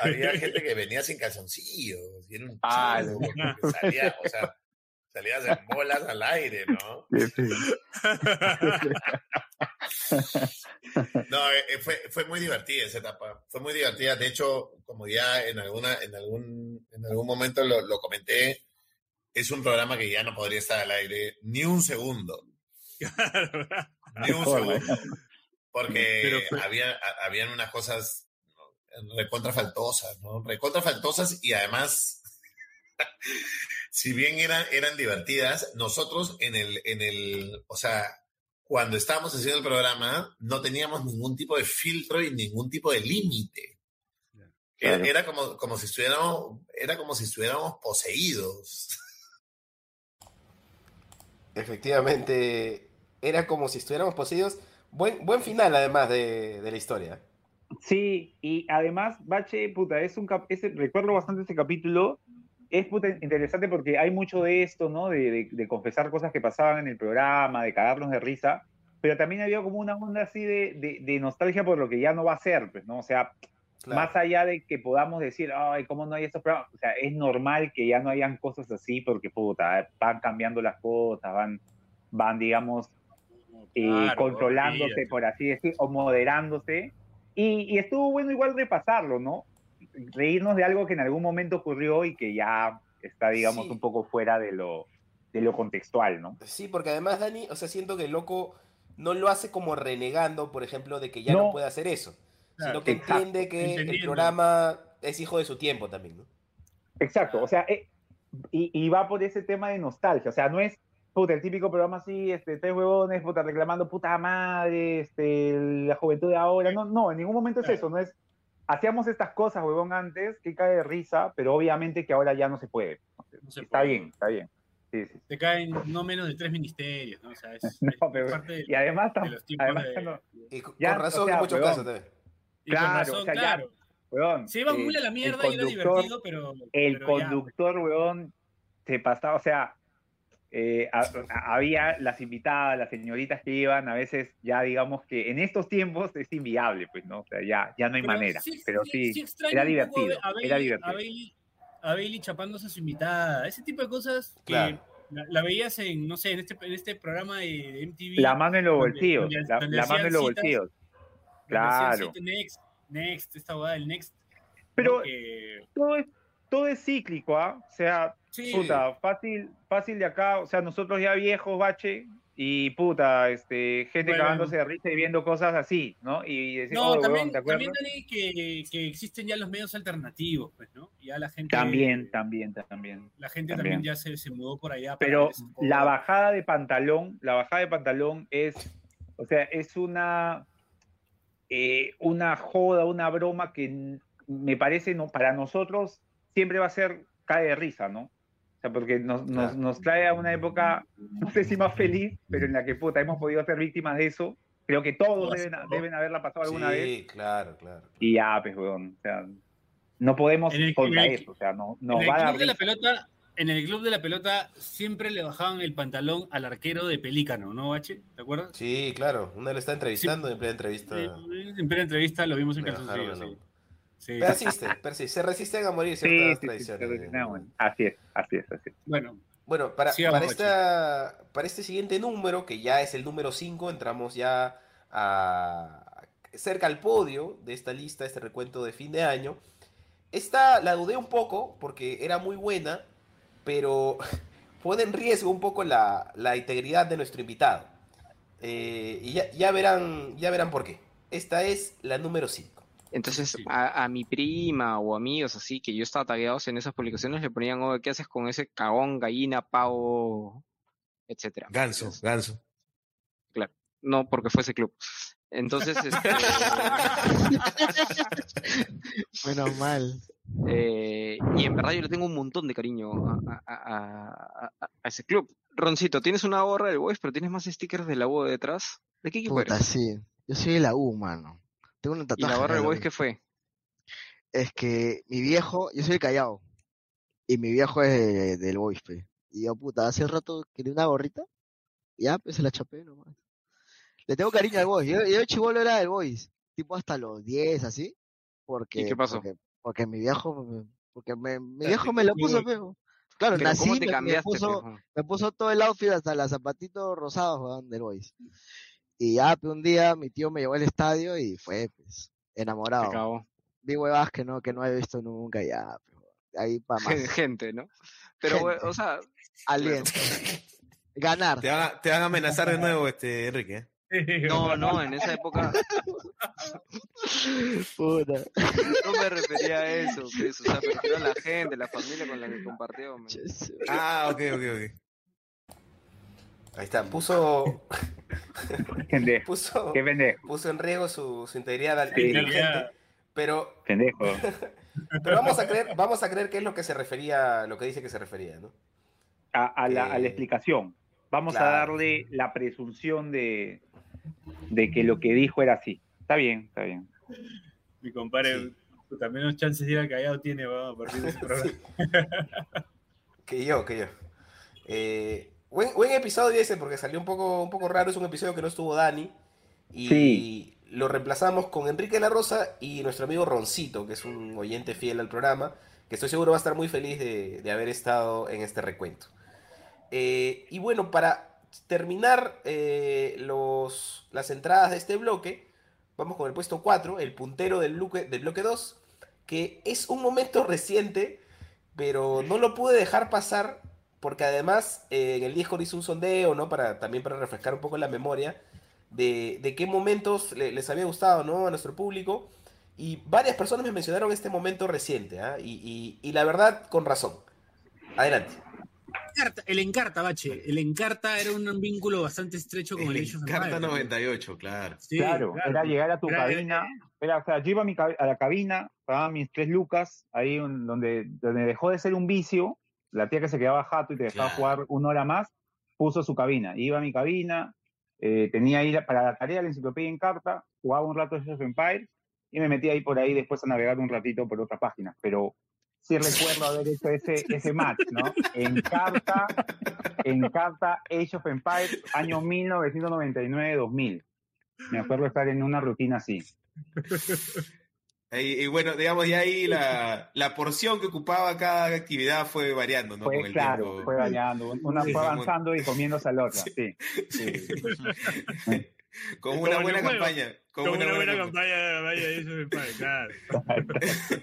Había gente que venía sin calzoncillos, y era un Ah, chongo, porque salía, o sea, salías en bolas al aire, ¿no? No, eh, eh, fue, fue muy divertida esa etapa. Fue muy divertida. De hecho, como ya en alguna, en algún, en algún momento lo, lo comenté, es un programa que ya no podría estar al aire ni un segundo. Ni un segundo. Porque había, habían unas cosas ¿no? recontra faltosas, ¿no? Recontra faltosas y además, si bien eran, eran divertidas, nosotros en el, en el, o sea, cuando estábamos haciendo el programa, no teníamos ningún tipo de filtro y ningún tipo de límite. Era, Claro. era como, como si estuviéramos, era como si estuviéramos poseídos. Efectivamente, era como si estuviéramos poseídos. Buen, buen final, además, de, de la historia. Sí, y además, Bache, puta, es un cap- ese, recuerdo bastante ese capítulo. Es interesante porque hay mucho de esto, ¿no? De, de- de confesar cosas que pasaban en el programa, de cagarnos de risa, pero también había como una onda así de, nostalgia por lo que ya no va a ser, pues, ¿no? O sea, Claro. más allá de que podamos decir, ay, ¿cómo no hay estos programas? O sea, es normal que ya no hayan cosas así porque, puta, van cambiando las cosas, van, van digamos, eh, Claro, controlándose, por así decir, o moderándose. Y, y estuvo bueno igual repasarlo, ¿no? Reírnos de algo que en algún momento ocurrió y que ya está, digamos, Sí. un poco fuera de lo, de lo contextual, ¿no? Sí, porque además, Dani, o sea, siento que el loco no lo hace como renegando, por ejemplo, de que ya no, No. puede hacer eso, Claro, sino que exacto, entiende que el programa es hijo de su tiempo también, ¿no? Exacto, o sea, eh, y, y va por ese tema de nostalgia, o sea, no es puta, el típico programa así, este, tres huevones, puta, reclamando puta madre, este, la juventud de ahora, no, no, en ningún momento es Claro. eso, no es, hacíamos estas cosas, huevón, antes, que cae de risa, pero obviamente que ahora ya no se puede, No se está puede. bien, está bien, sí, sí. Te caen no menos de tres ministerios, ¿no? O sea, es, No, es pero- parte de, y además, de los además de... no, Y co- Ya, con o razón sea, en muchos huevón. casos también. Y con Claro, razón, o sea, ya- claro. huevón, Se iba eh, muy a la el mierda y era conductor- divertido, pero... el pero ya, conductor, weón, se pasaba, o sea, eh, a- a- había las invitadas, las señoritas que iban, a veces ya digamos que en estos tiempos es inviable, pues, ¿no? O sea, ya, ya no hay pero manera, pero sí, era divertido, a Bailey- era A divertido. Bailey, a Bailey chapándose a su invitada, ese tipo de cosas que Claro. la, la veías en, no sé, en este, en este programa de, MTV. La mano en los bolsillos, donde- la, mano en los citas, bolsillos, claro. cita, Next, Next, esta boda del Next. Pero todo es, todo es cíclico, ¿ah? O sea, sí, puta, fácil, fácil de acá, o sea, nosotros ya viejos, bache, y puta, este, gente Bueno. cagándose de risa y viendo cosas así, ¿no? Y decir, No, "Oh, también, huevón, ¿te también Dani, que, que existen ya los medios alternativos, pues, ¿no? Ya la gente... También, también, también. La gente también. también, ya se, se mudó por allá. Pero la bajada de pantalón, la bajada de pantalón es, o sea, es una, eh, una joda, una broma que me parece, no, para nosotros siempre va a ser cae de risa, ¿no? O sea, porque nos, nos, nos trae a una época, no sé si más feliz, pero en la que puta, hemos podido ser víctimas de eso. Creo que todos deben, deben haberla pasado alguna sí, vez. claro, claro. Y ya, pues, weón, o sea, no podemos el- contra el- eso, o sea, no, en nos el va a dar club de la risa. pelota, en el club de la pelota siempre le bajaban el pantalón al arquero de Pelícano, ¿no, Bache? ¿Te acuerdas? Sí, claro. Una le está entrevistando en plena entrevista En plena entrevista lo vimos en el sí. Sí. Persiste, persiste. Se resisten a morir ciertas sí, sí, tradiciones. sí, no, bueno, así es, así es, así es. Bueno, Bueno, para, Sigamos, para, esta, para este siguiente número, que ya es el número 5, entramos ya a, cerca al podio de esta lista, este recuento de fin de año. Esta la dudé un poco porque era muy buena, pero pone en riesgo un poco la, la integridad de nuestro invitado. Eh, y ya, ya verán, ya verán por qué. Esta es la número 5. Entonces, Sí. a, a mi prima o amigos así que yo estaba tagueados en esas publicaciones le ponían, oh, ¿qué haces con ese cagón, gallina, pavo, etcétera? Ganso, ganso. No porque fuese club. Entonces, este, Menos mal. eh, y en verdad yo le tengo un montón de cariño a, a- a- a- a ese club. Roncito, tienes una gorra del Boys, pero tienes más stickers de la U detrás. ¿De qué equipo Puta, eres? sí. Yo soy de la U, mano. Tengo un ¿Y la gorra de del Boys qué fue? Es que mi viejo, yo soy de Callao. Y mi viejo es de- del Boys, pe. Y yo, puta, hace rato quería una gorrita. y Ya, pues se la chapé nomás. Le tengo cariño al Boys. Yo, yo chivolo era del Boys. Tipo hasta los 10, así. Porque, qué pasó? Porque, porque mi viejo, porque me- mi viejo me lo puso, pe. Claro, Pero nací, ¿cómo te me- me, puso, me puso todo el outfit hasta los zapatitos rosados, weón, del Boys. Y ya, un día mi tío me llevó al estadio y fue, pues, enamorado. acabó. Vi huevas que no, que no he visto nunca, ya, ahí para más. Gente, ¿no? Pero, Gente. we- o sea, Aliento. Ganar. Te van, a, te van a amenazar de nuevo, este Enrique. ¿eh? no, no, en esa época Puta. no me refería a eso, pues, o sea, me refiero a la gente, la familia con la que compartió. man. Ah, ok, ok, ok. Ahí está, puso. Pendejo. puso, Qué pendejo. puso en riesgo su, su integridad al Sí. Pero, Pendejo. pero vamos a creer, vamos a creer que es lo que se refería, lo que dice que se refería, ¿no? A, a la, a la Eh, explicación. Vamos a darle la presunción de, de que lo que dijo era así. Está bien, está bien. Mi compadre, puta, menos chances de ir al callado tiene, vamos, a partir de ese programa. Que yo, que yo. Eh, buen, buen episodio ese porque salió un poco, un poco raro. Es un episodio que no estuvo Dani. Y Sí. lo reemplazamos con Enrique la Rosa y nuestro amigo Roncito, que es un oyente fiel al programa, que estoy seguro va a estar muy feliz de, de haber estado en este recuento. Eh, y bueno, para terminar eh, los, las entradas de este bloque, vamos con el puesto 4, el puntero del bloque, del bloque 2, que es un momento reciente, pero no lo pude dejar pasar porque además eh, en el Discord hice un sondeo, ¿no? Para, también para refrescar un poco la memoria de, de qué momentos le- les había gustado, ¿no? A nuestro público. Y varias personas me mencionaron este momento reciente, ¿ah? y, y- y la verdad, con razón. Adelante. Encarta- El Encarta, Bache. El Encarta era un vínculo bastante estrecho con el, El Age of Carta Empires. 98, claro. Sí, claro, era llegar a tu Era- cabina. Era, o sea, yo iba a, mi a la cabina, pagaba mis tres lucas, ahí un- donde, donde dejó de ser un vicio, la tía que se quedaba jato y te dejaba Claro. jugar una hora más, puso su cabina. Iba a mi cabina, eh, tenía ahí la- para la tarea la enciclopedia en carta, jugaba un rato Age of Empires y me metí ahí por ahí después a navegar un ratito por otras páginas. Pero sí recuerdo haber hecho ese, ese match, ¿no? En carta, en carta Age of Empires, año 1999-2000. Me acuerdo estar en una rutina así. Y, y bueno, digamos, ya ahí la, la porción que ocupaba cada actividad fue variando, ¿no? Con Fue el claro, tiempo. fue variando. Una Sí, fue avanzando y comiéndose a la otra. Sí. sí. Con una buena juego. campaña. Con una, una buena buena campaña. vaya de Age of Empires, claro.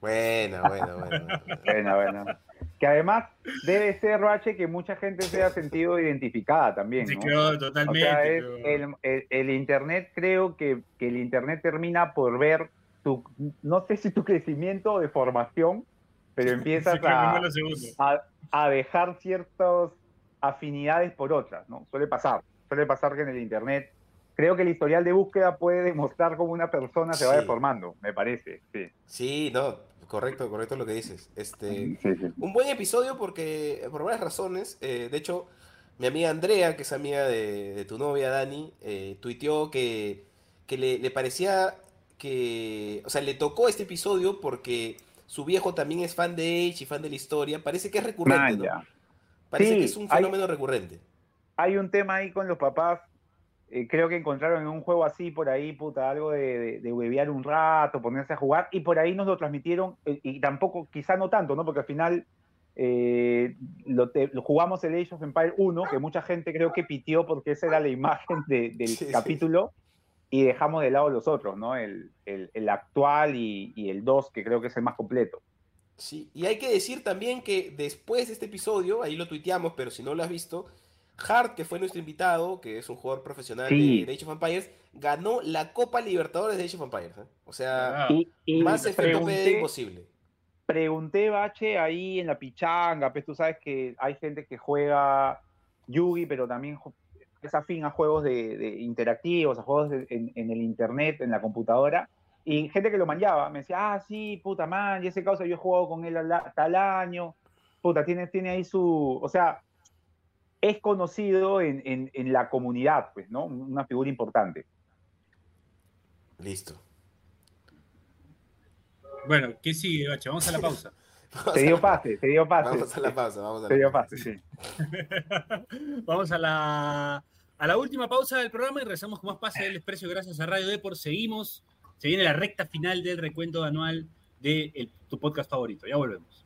Bueno, bueno, bueno. Bueno, bueno. Que además debe ser, Rache, que mucha gente se ha sentido identificada también. Sí, totalmente. O sea, es pero- el, el- el Internet, creo que, que el Internet termina por ver tu, no sé si tu crecimiento o de formación, pero empiezas a, dejar ciertas afinidades por otras, ¿no? Suele pasar, suele pasar que en el Internet, creo que el historial de búsqueda puede demostrar cómo una persona se va deformando, me parece, sí. Sí, no, correcto, correcto lo que dices. Este, Sí, sí. un buen episodio porque, por varias razones, eh, de hecho, mi amiga Andrea, que es amiga de, de tu novia Dani, eh, tuiteó que, que le, le parecía que, o sea, le tocó este episodio porque su viejo también es fan de Age y fan de la historia. Parece que es recurrente, ¿no? Manja. Parece Sí, que es un hay- fenómeno recurrente. hay un tema ahí con los papás. Eh, creo que encontraron en un juego así por ahí, puta, algo de, de, de huevear un rato, ponerse a jugar, y por ahí nos lo transmitieron, eh, y tampoco, quizá no tanto, ¿no? Porque al final eh, lo, te- lo jugamos el Age of Empire 1, que mucha gente creo que pitió porque esa era la imagen de- del Sí, sí. capítulo, y dejamos de lado los otros, ¿no? El, el- el actual y, y el 2, que creo que es el más completo. Sí, y hay que decir también que después de este episodio, ahí lo tuiteamos, pero si no lo has visto, Hart, que fue nuestro invitado, que es un jugador profesional Sí. de, de Age of Empires, ganó la Copa Libertadores de Age of Empires. ¿eh? O sea, Ah. Y, y más efecto imposible. pregunté, Bache, ahí en la pichanga, pues tú sabes que hay gente que juega Yugi, pero también es afín a juegos de, de interactivos, a juegos de- en, en el internet, en la computadora, y gente que lo manchaba, me decía, ah, sí, puta man, y ese causa yo he jugado con él al tal año, puta, tiene, tiene ahí su, o sea, es conocido en, en, en la comunidad, pues, ¿no? Una figura importante. Listo. Bueno, ¿qué sigue, Bache? Vamos a la pausa. Te dio pase, te dio pase. Vamos a la pausa, vamos a Te la dio pausa. pase, sí. Vamos a la, a la última pausa del programa y regresamos con más pase del desprecio gracias a Radio Deport. Seguimos. Se viene la recta final del recuento anual de el- tu podcast favorito. Ya volvemos.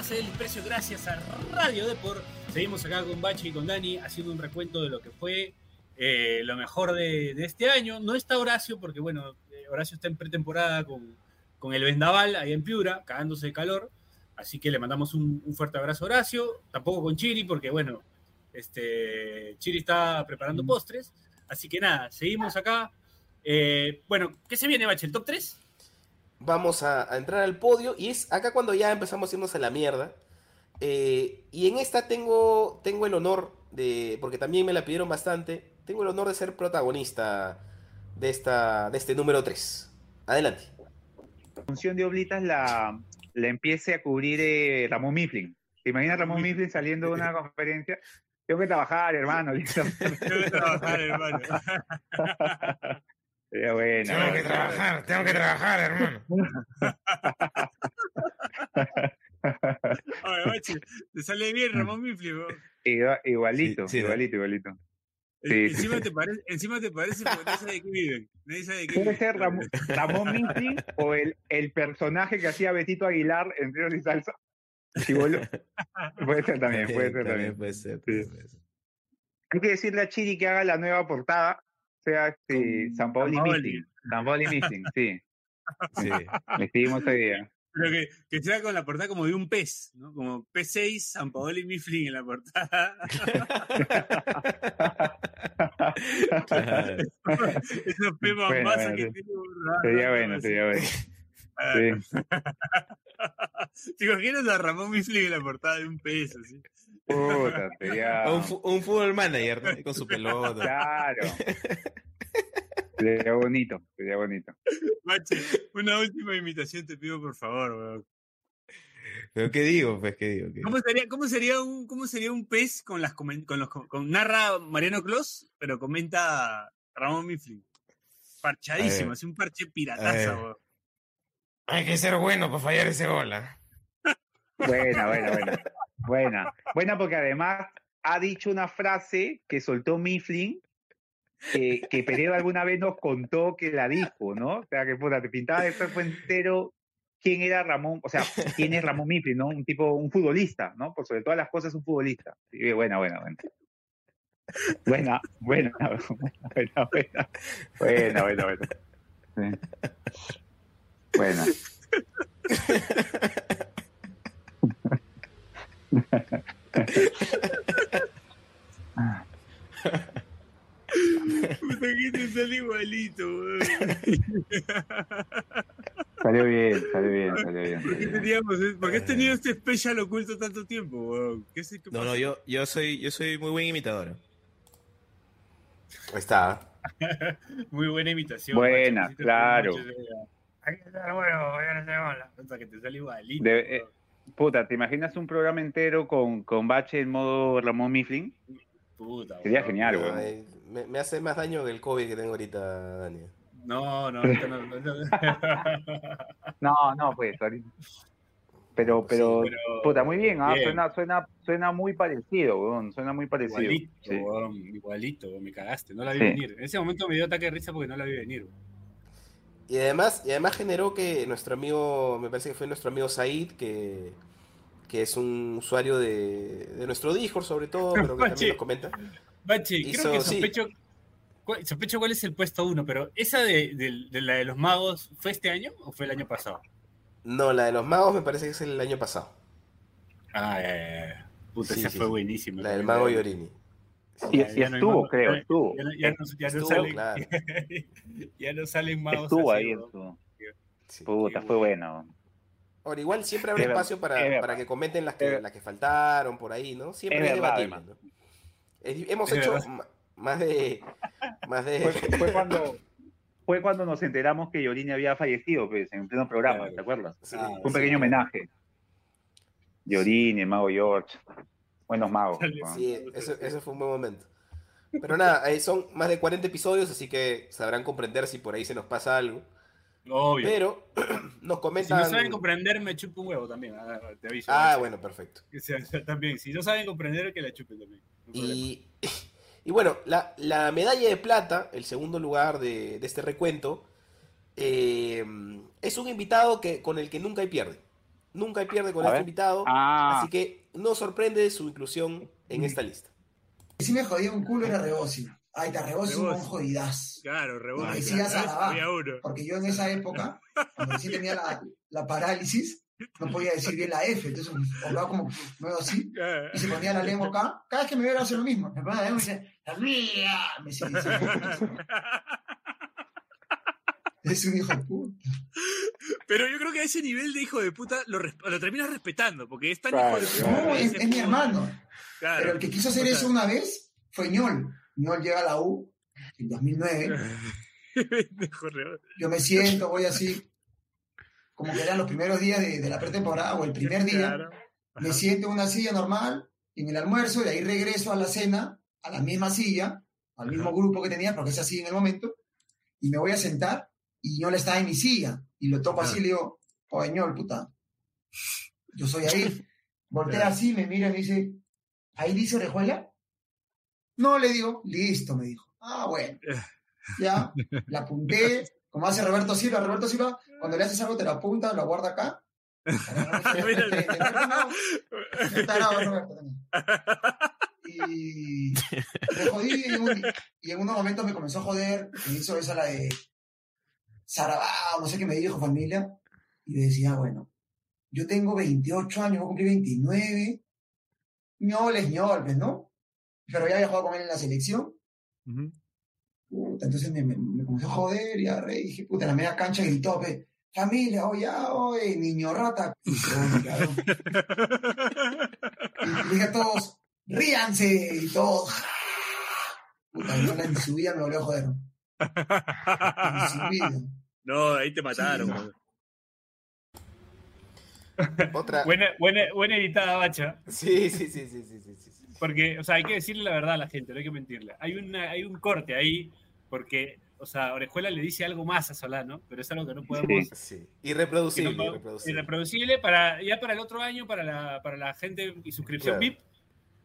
Pase del desprecio gracias a Radio Deport. Seguimos acá con Bachi y con Dani haciendo un recuento de lo que fue eh, lo mejor de, de este año. No está Horacio porque, bueno, eh, Horacio está en pretemporada con, con el Vendaval ahí en Piura, cagándose de calor. Así que le mandamos un, un fuerte abrazo a Horacio. Tampoco con Chiri porque, bueno, este, Chiri está preparando postres. Así que nada, seguimos acá. Eh, bueno, ¿qué se viene, Bachi? ¿El top 3? Vamos a, a entrar al podio y es acá cuando ya empezamos a irnos a la mierda. Eh, y en esta tengo, tengo el honor de, porque también me la pidieron bastante, tengo el honor de ser protagonista de, esta, de este número 3. Adelante. La función de Oblitas la, la empiece a cubrir eh, Ramón Mifflin. ¿Te imaginas Ramón Mifflin saliendo de una conferencia? Tengo que trabajar, hermano. Tengo que trabajar, hermano. Sería. Tengo que trabajar, tengo que trabajar, hermano. Ay, Bachi, te sale bien Ramón. Igua- Igualito, Sí, sí, ¿no? igualito, igualito. En- Sí, sí, encima, te parece, encima te parece porque nadie sabe de qué viven. Nadie sabe de qué Puede ser Ramón, Ramón Mifflin o el, el personaje que hacía Betito Aguilar en Ríos y Salsa. Chibolo. Puede ser también, puede ser también. puede ser. Sí. también puede ser. Hay que decirle a Chiri que haga la nueva portada, sea este, Con San Paoli Sampaoli. Meeting. San Paoli Meeting, sí. Sí. Le escribimos ese día. Pero que, que sea con la portada como de un pez, ¿no? Como P6, San Paolo y Mifflin en la portada. Claro. Esos P Bueno, mambazos bueno, que sí. tiene un raro, Sería bueno, sería bueno. Ah. ¿Te imaginas a Ramón Mifflin en la portada de un pez así? Puta, sería. Un, un fútbol manager con su pelota. Claro. Sería bonito, sería bonito. Mache, una última invitación te pido por favor, weón. Pero ¿qué digo? Pues, ¿qué digo? ¿Qué- ¿Cómo sería, cómo sería un, cómo sería un pez con las con los con, narra Mariano Clos, pero comenta Ramón Mifflin? Parchadísimo, así un parche pirataza, weón. Hay que ser bueno para fallar ese gol. ¿ah? Buena, buena, buena. Buena. Buena porque además ha dicho una frase que soltó Mifflin, que, que Peredo alguna vez nos contó que la dijo, ¿no? O sea, que puta, te pintaba de cuerpo entero quién era Ramón, o sea, quién es Ramón Mifflin, ¿no? Un tipo, un futbolista, ¿no? Por sobre todas las cosas, un futbolista. Buena, buena, buena. Buena, buena, buena, buena, buena. Buena, buena, buena. Sí. Buena. Puta que te sale igualito, weón. Salió bien, salió bien, salió bien. ¿Por qué, teníamos, eh? ¿Por qué has tenido este especial oculto tanto tiempo, weón? ¿Qué qué No, no, yo, yo, soy, yo soy muy buen imitador. Ahí está. Muy buena imitación. Buena, macho. Claro. mucho ese- Hay que estar bueno, voy a hacer bola. Puta, que te sale igualito. De- eh, puta, ¿te imaginas un programa entero con, con Bache en modo Ramón Mifflin? Puta, Sería weón. genial, weón. Ay, me, me hace más daño que el COVID que tengo ahorita, Dani. No, no, ahorita no, no, no. No, no, pues. ahorita- Pero, pero, pero- puta, muy bien, ¿ah? bien. Suena, suena, suena muy parecido, weón. Suena muy parecido. Igualito, Sí. weón, igualito, me cagaste, no la vi Sí. venir. En ese momento me dio ataque de risa porque no la vi venir. weón. Y además, y además generó que nuestro amigo, me parece que fue nuestro amigo Said, que, que es un usuario de, de nuestro Discord sobre todo, pero que Bache. también nos comenta. Bache, Hizo- creo que sí. sospecho, sospecho cuál es el puesto uno, pero ¿esa de, de- de la de los magos fue este año o fue el año pasado? No, la de los magos me parece que es el año pasado. Ah, ya. Puta, Sí, esa sí, fue buenísima. La del mago Yorini. Y, Ya- y ya no hay estuvo, creo, ya- estuvo. Ya, no- ya no- ya no Estuvo, salen, claro. ya no salen magos. Estuvo así, ahí. estuvo. Sí. Puta, fue bueno. Ahora, igual siempre habrá espacio es para, para que comenten las que, las que faltaron por ahí, ¿no? Siempre Es además. ¿no? Hemos hecho más de. Más de. Fue, fue cuando, fue cuando nos enteramos que Yorini había fallecido, pues, en pleno programa, Claro. ¿te acuerdas? Sí, Ah, Fue un sí. pequeño homenaje. Yorini, el mago George. Buenos magos. Sí, eso, eso fue un buen momento. Pero nada, eh, son más de 40 episodios, así que sabrán comprender si por ahí se nos pasa algo. Obvio. Pero nos si comentan. no saben comprender, me chupo un huevo también. ah, te aviso. Ah, bueno, perfecto. O sea, también, si no saben comprender, que la chupen también. no. Y, y bueno, la, la medalla de plata, el segundo lugar de, de este recuento, eh, es un invitado que, con el que nunca hay pierde. Nunca hay pierde con A este ver. invitado. Ah, Así que no sorprende su inclusión en esta lista. Si me jodía un culo era Rebosi. Ahí está, Rebosi un Rebosi. jodidas. Claro, rebote. Y decías a la baja. Había uno. Porque yo en esa época, cuando recién tenía la, la parálisis, no podía decir bien la F. Entonces hablaba como medio así. Y se ponía la lengua acá. Cada vez que me veía hacer lo mismo. Me ponía la lengua y decía, ¡la mía! Me decía, es un hijo de puta. Pero yo creo que a ese nivel de hijo de puta lo, lo terminas respetando, porque es tan Claro. hijo de puta. No, es, mi hermano. Claro. Pero el que quiso hacer eso una vez fue Ñol. Ñol llega a la U en 2009. pendejo, rebote. Yo me siento, voy así, como que eran los primeros días de, de la pretemporada o el primer día. Claro. Me siento en una silla normal, en el almuerzo, y ahí regreso a la cena, a la misma silla, al mismo grupo que tenía, porque es así en el momento, y me voy a sentar, y Ñol está en mi silla, y lo toco así y le digo, oye Ñol, puta, yo soy ahí. Voltea así, me mira y me dice, ¿ahí dice orejuela? No, le digo, listo, me dijo. Ah, bueno. Ya, la apunté, como hace Roberto Silva. Roberto Silva, cuando le haces algo, te la apunta, la guarda acá. Y me jodí y en, un- y en unos momentos me comenzó a joder. Me hizo esa la de Sarabao, no sé qué me dijo familia. Y decía, bueno, yo tengo 28 años, voy a cumplir 29. ñol es ñol, pues, ¿no? Pero ya había jugado con él en la selección. Puta, entonces me, me, me comenzó a joder y agarré y dije, puta, en la media cancha gritó, pe, familia, oye, oye, niño rata. Y. Y dije a todos, ríanse, y todos, puta, yo en su vida me volvió a joder. En su vida. No, ahí te mataron. Sí. weón. Otra. Buena, buena, buena editada, bacha. Sí, sí, sí, sí, sí, sí, sí. Porque, o sea, hay que decirle la verdad a la gente, no hay que mentirle. Hay, una, hay un corte ahí, porque, o sea, Orejuela le dice algo más a Solano, pero es algo que no podemos. Sí. que Irreproducible, no podemos- irreproducible. irreproducible para, ya para el otro año, para la, para la gente y suscripción Claro. VIP.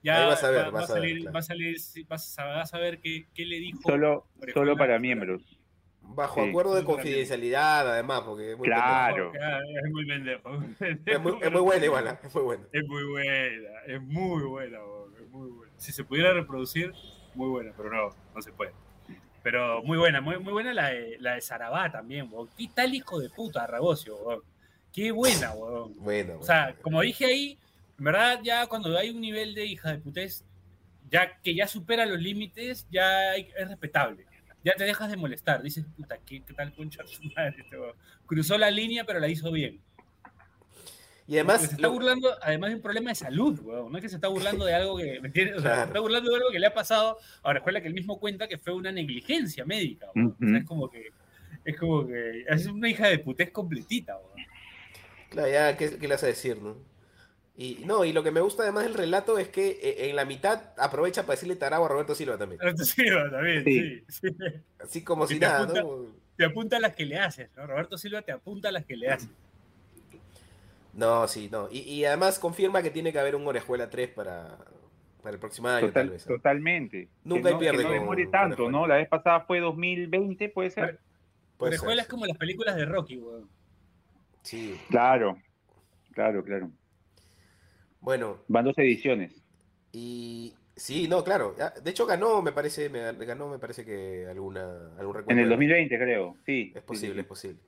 Ya Ahí vas a ver, va, vas va a ver, salir, claro. va a salir, vas a, vas a ver qué, qué le dijo. Solo, Orejuela. solo para miembros. Bajo Sí. acuerdo de confidencialidad, además, porque es muy Claro. Ah, Es muy pendejo. Es muy, es muy buena igual, ¿eh? es muy buena. Es muy buena, es muy buena, weón, es muy buena. Si se pudiera reproducir, muy buena, pero no, no se puede. Pero muy buena, muy, muy buena la de, la de Sarabá también, weón. ¿Qué tal hijo de puta, Ragocio, weón? Qué buena, weón. Bueno, O sea, como dije ahí, en verdad ya cuando hay un nivel de hija de putés, ya que ya supera los límites, ya hay- es respetable. Ya te dejas de molestar. Dices, puta, ¿qué, qué tal concha de su madre? Cruzó la línea, pero la hizo bien. Y además, se está lo- burlando, además de un problema de salud, weón. No es que se está burlando de algo que, ¿me entiendes? O sea, Claro. se está burlando de algo que le ha pasado a la escuela que él mismo cuenta que fue una negligencia médica, weón. O sea, es como que, es como que, es una hija de putés completita, weón. Claro, ya, ¿qué, qué le vas a decir, no? Y no, y lo que me gusta además del relato es que eh, en la mitad aprovecha para decirle tarao a Roberto Silva también. Roberto Silva también, sí. sí. Así como Y si nada, apunta- ¿no? Te apunta a las que le haces, ¿no? Roberto Silva te apunta a las que le haces. No, sí, no. Y, y además confirma que tiene que haber un Orejuela 3 para, para el próximo año, Total- tal vez. ¿no? Totalmente. Nunca que hay no, pierde que no demore tanto, Orejuela. ¿no? La vez pasada fue 2020, puede ser. Puede Orejuela ser. es como las películas de Rocky, weón. Sí. Claro, claro, claro. Bueno, Van dos ediciones. y sí, no, claro. ya, De hecho ganó, me parece, me ganó, me parece que alguna, algún recuerdo. En el de- 2020, creo. Sí. Es posible, es posible.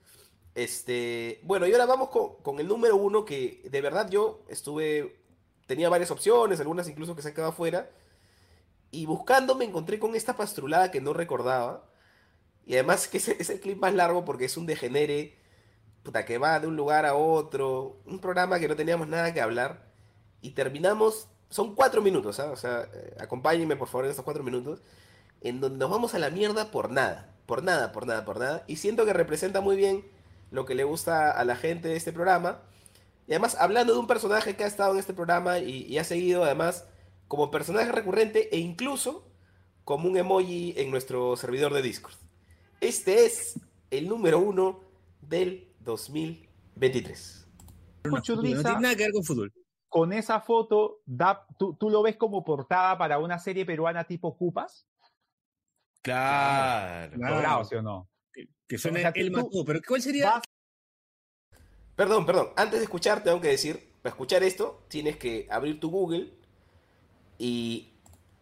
Este, bueno, y ahora vamos con, con el número uno que de verdad yo estuve, tenía varias opciones, algunas incluso que se han quedado fuera, y buscando me encontré con esta pastrulada que no recordaba, y además que es, es el clip más largo porque es un degenere, puta, que va de un lugar a otro, un programa que no teníamos nada que hablar, y terminamos, son cuatro minutos, ¿ah? O sea, eh, acompáñenme por favor en estos cuatro minutos, en donde nos vamos a la mierda por nada, por nada, por nada, por nada, y siento que representa muy bien lo que le gusta a la gente de este programa. Y además, hablando de un personaje que ha estado en este programa y, y ha seguido además como personaje recurrente e incluso como un emoji en nuestro servidor de Discord. Este es el número uno del 2023. Churriza, No tiene nada que ver con fútbol. Con esa foto, da, tú, ¿tú lo ves como portada para una serie peruana tipo Cupas? Claro. Logrado, ¿sí o no? Que, que O sea, el mató, pero ¿cuál sería? Vas- Perdón, perdón. Antes de escuchar, tengo que decir, para escuchar esto, tienes que abrir tu Google y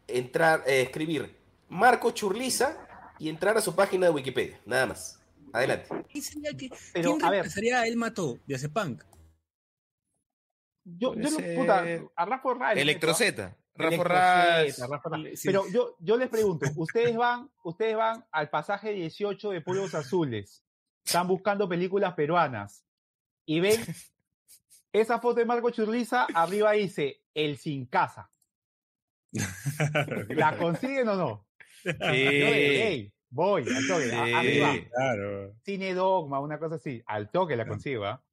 entrar, eh, escribir Marco Churliza y entrar a su página de Wikipedia. Nada más. Adelante. ¿Quién sería que- Pero, ¿Quién a ver. reemplazaría a El Mató de hace punk? Yo, no, puta, a Rafa. Z. Rafa Electro. Z, Rafa. Sí. Pero yo, yo les pregunto, ustedes van, ustedes van al pasaje 18 de Pueblos Azules, están buscando películas peruanas y ven esa foto de Marco Churliza, arriba dice El sin casa. ¿La consiguen o no? Yo de, "Ey, voy, al toque, Sí. arriba. Claro, Cine Dogma, una cosa así, al toque la consigo, ¿ah?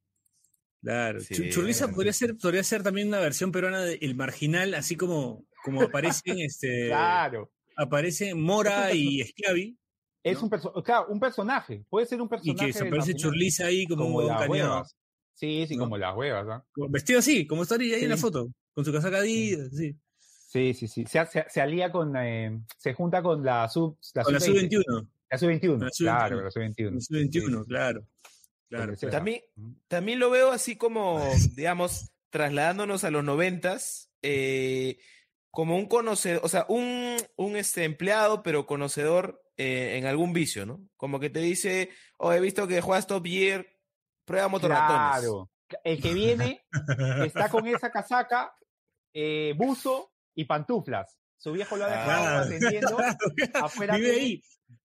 Claro. Sí. Chu- Churliza podría ser, podría ser también una versión peruana de El Marginal, así como, como aparecen este Claro. aparecen Mora y Esclavi, Es ¿no? un, perso- claro, un personaje, puede ser un y personaje. que se aparece. Churliza ahí como, un como las cañado. Sí, sí, ¿no? como las huevas, ¿ah? Como Vestido así, como está ahí en la Sí. foto, con su casaca Adidas, sí. Sí, sí, sí. Se, se, se alía con. eh, se junta con la sub. La Con la sub-20. sub-21. La sub-21. Con la sub-21. Claro, la sub-21. Con la sub-21, claro. Claro, claro. También, también lo veo así como, digamos, trasladándonos a los noventas, eh, como un conocedor, o sea, un, un este, empleado, pero conocedor eh, en algún vicio, ¿no? Como que te dice, oh, he visto que juegas Top Gear, prueba motorratones. Claro. El que viene está con esa casaca, eh, buzo y pantuflas. Su viejo lo ha dejado Claro. atendiendo. Claro. Afuera Vive ahí.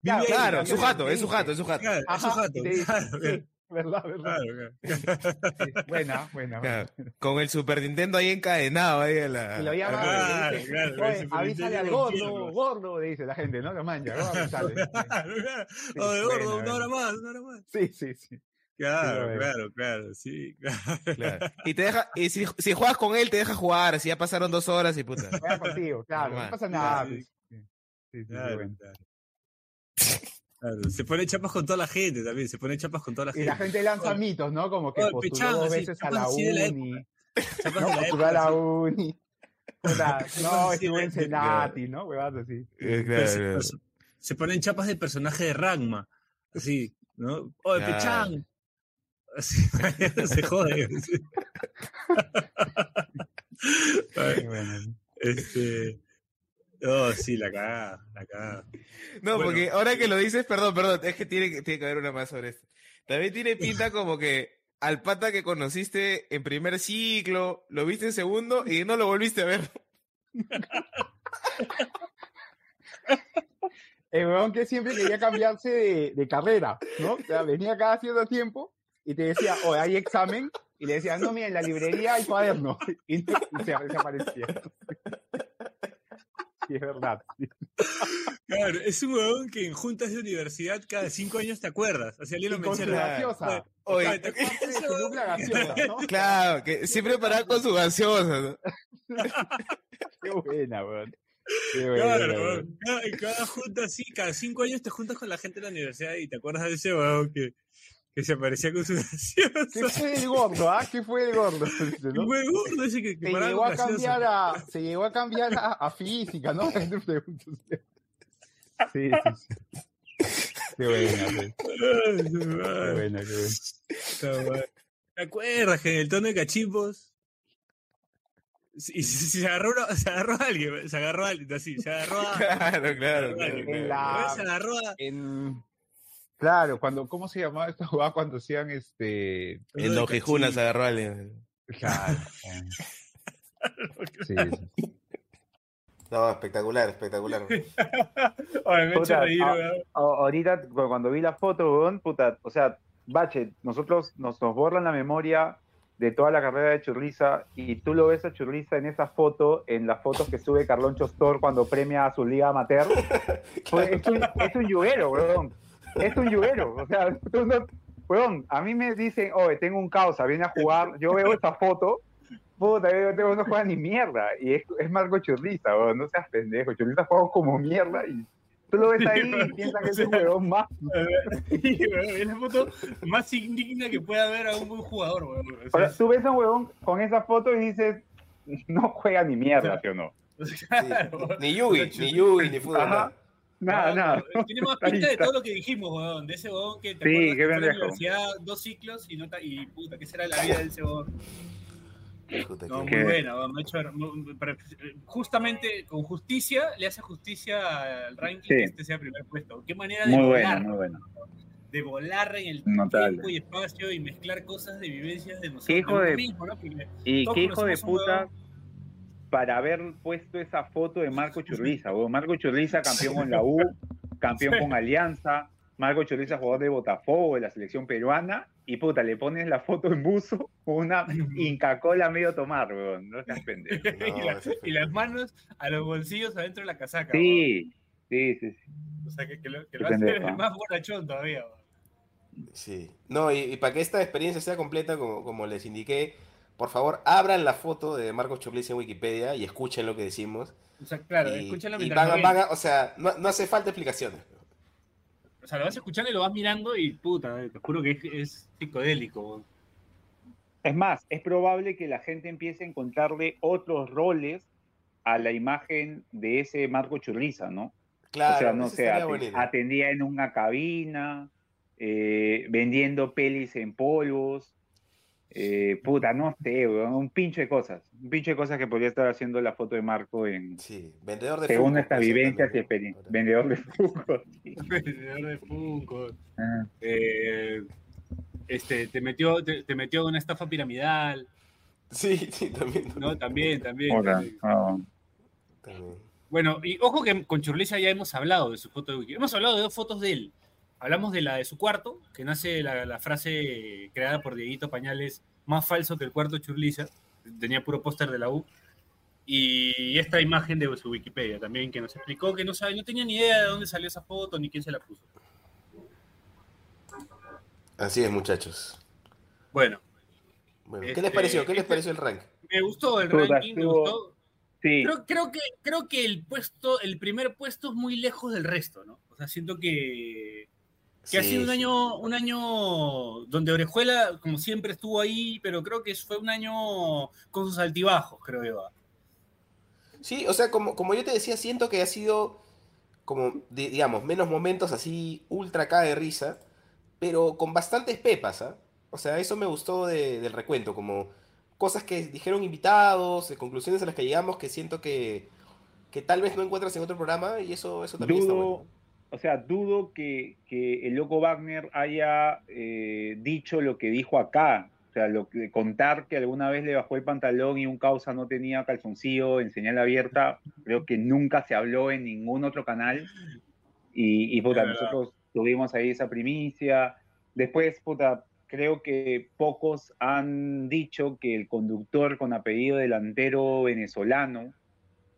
Claro, Claro, su jato, es su jato, es su jato. Claro, es su Ajá, jato. y te dice, Claro, sí, verdad, verdad. claro, Sí, buena, buena. Claro, Con el Super Nintendo ahí encadenado ahí la. Y lo llama, a- Claro, dice, claro, "Oye, avísale al gordo, infierno". gordo, le dice la gente, ¿no? Lo manja, gordo, avísale. claro. Sí, buena, gordo, una hora más, una hora más. Sí, sí, sí. Claro, claro, claro, sí. claro. Claro. Y te deja, y si, si juegas con él, te deja jugar, así ya pasaron dos horas y puta. Juega contigo, claro, no pasa nada. Claro. pues. Sí, sí, sí, Claro, bueno. Claro. Claro, Se pone chapas con toda la gente también, se pone chapas con toda la Y gente. la gente lanza mitos, ¿no? Como que Oye, postuló pechanga, dos sí, veces a chapas la así de la uni. Chapas No, la postuló a la sí. uni. Puta, no, así estuvo en Senati, ¿no? Huevas así. Eh, Pero se, claro. se ponen chapas de personaje de Ragma, así, ¿no? Oye, Claro. Pechán. Así, se jode. sí. Qué bueno. Este. Oh, sí, la cagada, la cagada. No, Bueno. porque ahora que lo dices, perdón, perdón, es que tiene, que tiene que haber una más sobre esto. También tiene pinta como que al pata que conociste en primer ciclo, lo viste en segundo y no lo volviste a ver. El weón que siempre quería cambiarse de, de carrera, ¿no? O sea, venía cada cierto tiempo y te decía, oye, hay examen. Y le decía, no, mira, en la librería hay cuaderno. Y, y se desaparecía. Sí, es verdad. sí. Claro, es un huevón que en juntas de universidad cada cinco años te acuerdas. Así alguien lo menciona. gaseosa. Oye, O sea. Claro, que siempre paraba con su gaseosa, ¿no? Qué buena, weón. Qué buena, Claro, weón. cada, cada junta así, cada cinco años te juntas con la gente de la universidad y te acuerdas de ese huevón que, que se aparecía con su gaseosa. ¿Qué fue el gordo, ah? ¿Qué fue el gordo? ¿no? Fue gordo ese que, que Se llegó a cambiar a, se llegó a cambiar a, a física, ¿no? Sí, sí, sí. Qué buena, pues. Qué Qué buena, qué buena. ¿Te acuerdas que en el tono de cachimbos? Y si, si se agarró se agarró a alguien, se agarró a alguien, así, se agarró a. Claro, claro, se agarró a la- Se agarró a. en- Claro, cuando, ¿cómo se llamaba esta jugada cuando hacían este? En Nojejuna se agarró a alguien. Claro. Sí, sí. No, espectacular, espectacular. Ay, me he hecho Puta, reír, a- weón. a- ahorita cu- cuando vi la foto, weón, puta, o sea, Bache, nosotros nos, nos borran la memoria de toda la carrera de Churliza y tú lo ves a Churliza en esa foto, en las fotos que sube Carlón Chostor cuando premia a su liga amateur. Pues es, un, es un yuguero, weón. Es un yuguero. O sea, tú no, weón, a mí me dicen, oye, tengo un causa, viene a jugar, yo veo esta foto, puta, yo tengo, no juega ni mierda. Y es, es Marco Churliza, weón, no seas pendejo. Churliza juega como mierda y tú lo ves ahí y piensas que es un huevón más. Sí, es la foto más indigna que pueda haber a un buen jugador, weón. O sea, Ahora, tú ves a un huevón con esa foto y dices, no juega ni mierda, ¿sí o no? Ni Yugi, ni Yugi, ni fútbol. Ajá. nada. Nada, nada. Tiene más pinta de todo lo que dijimos, weón. De ese weón que te Sí, que la universidad dos ciclos y, no y puta, ¿qué será la vida de ese weón? No, muy buena, justamente con justicia le hace justicia al ranking Sí. que este sea primer puesto. Qué manera de Muy volar, bueno, muy bueno. de volar en el Notable. tiempo y espacio y mezclar cosas de vivencias de nosotros. Qué hijo de de- uno mismo, ¿no? Y qué hijo de puta para haber puesto esa foto de Marco Churliza. weón. Marco Churliza, campeón con la U, campeón Sí. con Alianza. Marco Churliza, jugador de Botafogo, de la selección peruana. Y puta, le pones la foto en buzo con una Inca Cola medio tomar, weón. No seas pendejo. y, la- y las manos a los bolsillos adentro de la casaca. Sí, sí, sí. sí. O sea, que, que lo, que lo hace pendejo. más borrachón todavía. weón. Sí. No, y, y para que esta experiencia sea completa, como, como les indiqué, por favor, abran la foto de Marcos Churliza en Wikipedia y escuchen lo que decimos. O sea, claro, y, escúchalo y van, van a- o sea, no, no hace falta explicaciones. O sea, lo vas escuchando y lo vas mirando y puta, te juro que es, es psicodélico. Es más, es probable que la gente empiece a encontrarle otros roles a la imagen de ese Marco Churliza, ¿no? Claro, o sea, no sé, atendía en una cabina, eh, vendiendo pelis en polvos, eh, puta, no sé, un pincho de cosas, un pincho de cosas que podría estar haciendo la foto de Marco en, vendedor de según ser vivencias y experiencias. Vendedor de Funko. sí. Vendedor de Funko. Ah. Eh, este, te metió, te, te metió una estafa piramidal. Sí, sí, también. No, también, también. Hola, también. ah, Bueno, y ojo que con Churliza ya hemos hablado de su foto de Wiki. Hemos hablado de dos fotos de él. Hablamos de la de su cuarto, que nace la, la frase creada por Dieguito Pañales, más falso que el cuarto Churliza. Tenía puro póster de la U. Y esta imagen de su Wikipedia también, que nos explicó que no sabe, no tenía ni idea de dónde salió esa foto ni quién se la puso. Así es, muchachos. Bueno. Bueno, ¿qué Este, les pareció? ¿Qué les este- pareció el ranking? Me gustó el ranking, me gustó. Sí. Creo, creo que, creo que el puesto, el primer puesto es muy lejos del resto, ¿no? O sea, siento que, que ha sido un sí. año, un año donde Orejuela, como siempre, estuvo ahí, pero creo que fue un año con sus altibajos, creo yo. Sí, o sea, como, como yo te decía, siento que ha sido como, di- digamos, menos momentos así ultra cae de risa, pero con bastantes pepas, ¿ah? O sea, eso me gustó de- del recuento, como cosas que dijeron invitados, de conclusiones a las que llegamos que siento que, que tal vez no encuentras en otro programa y eso, eso también está bueno. O sea, dudo que, que el loco Wagner haya eh, dicho lo que dijo acá. O sea, lo que, contar que alguna vez le bajó el pantalón y un causa no tenía calzoncillo en señal abierta, creo que nunca se habló en ningún otro canal. Y, y puta, nosotros tuvimos ahí esa primicia. Después, puta, creo que pocos han dicho que el conductor con apellido delantero venezolano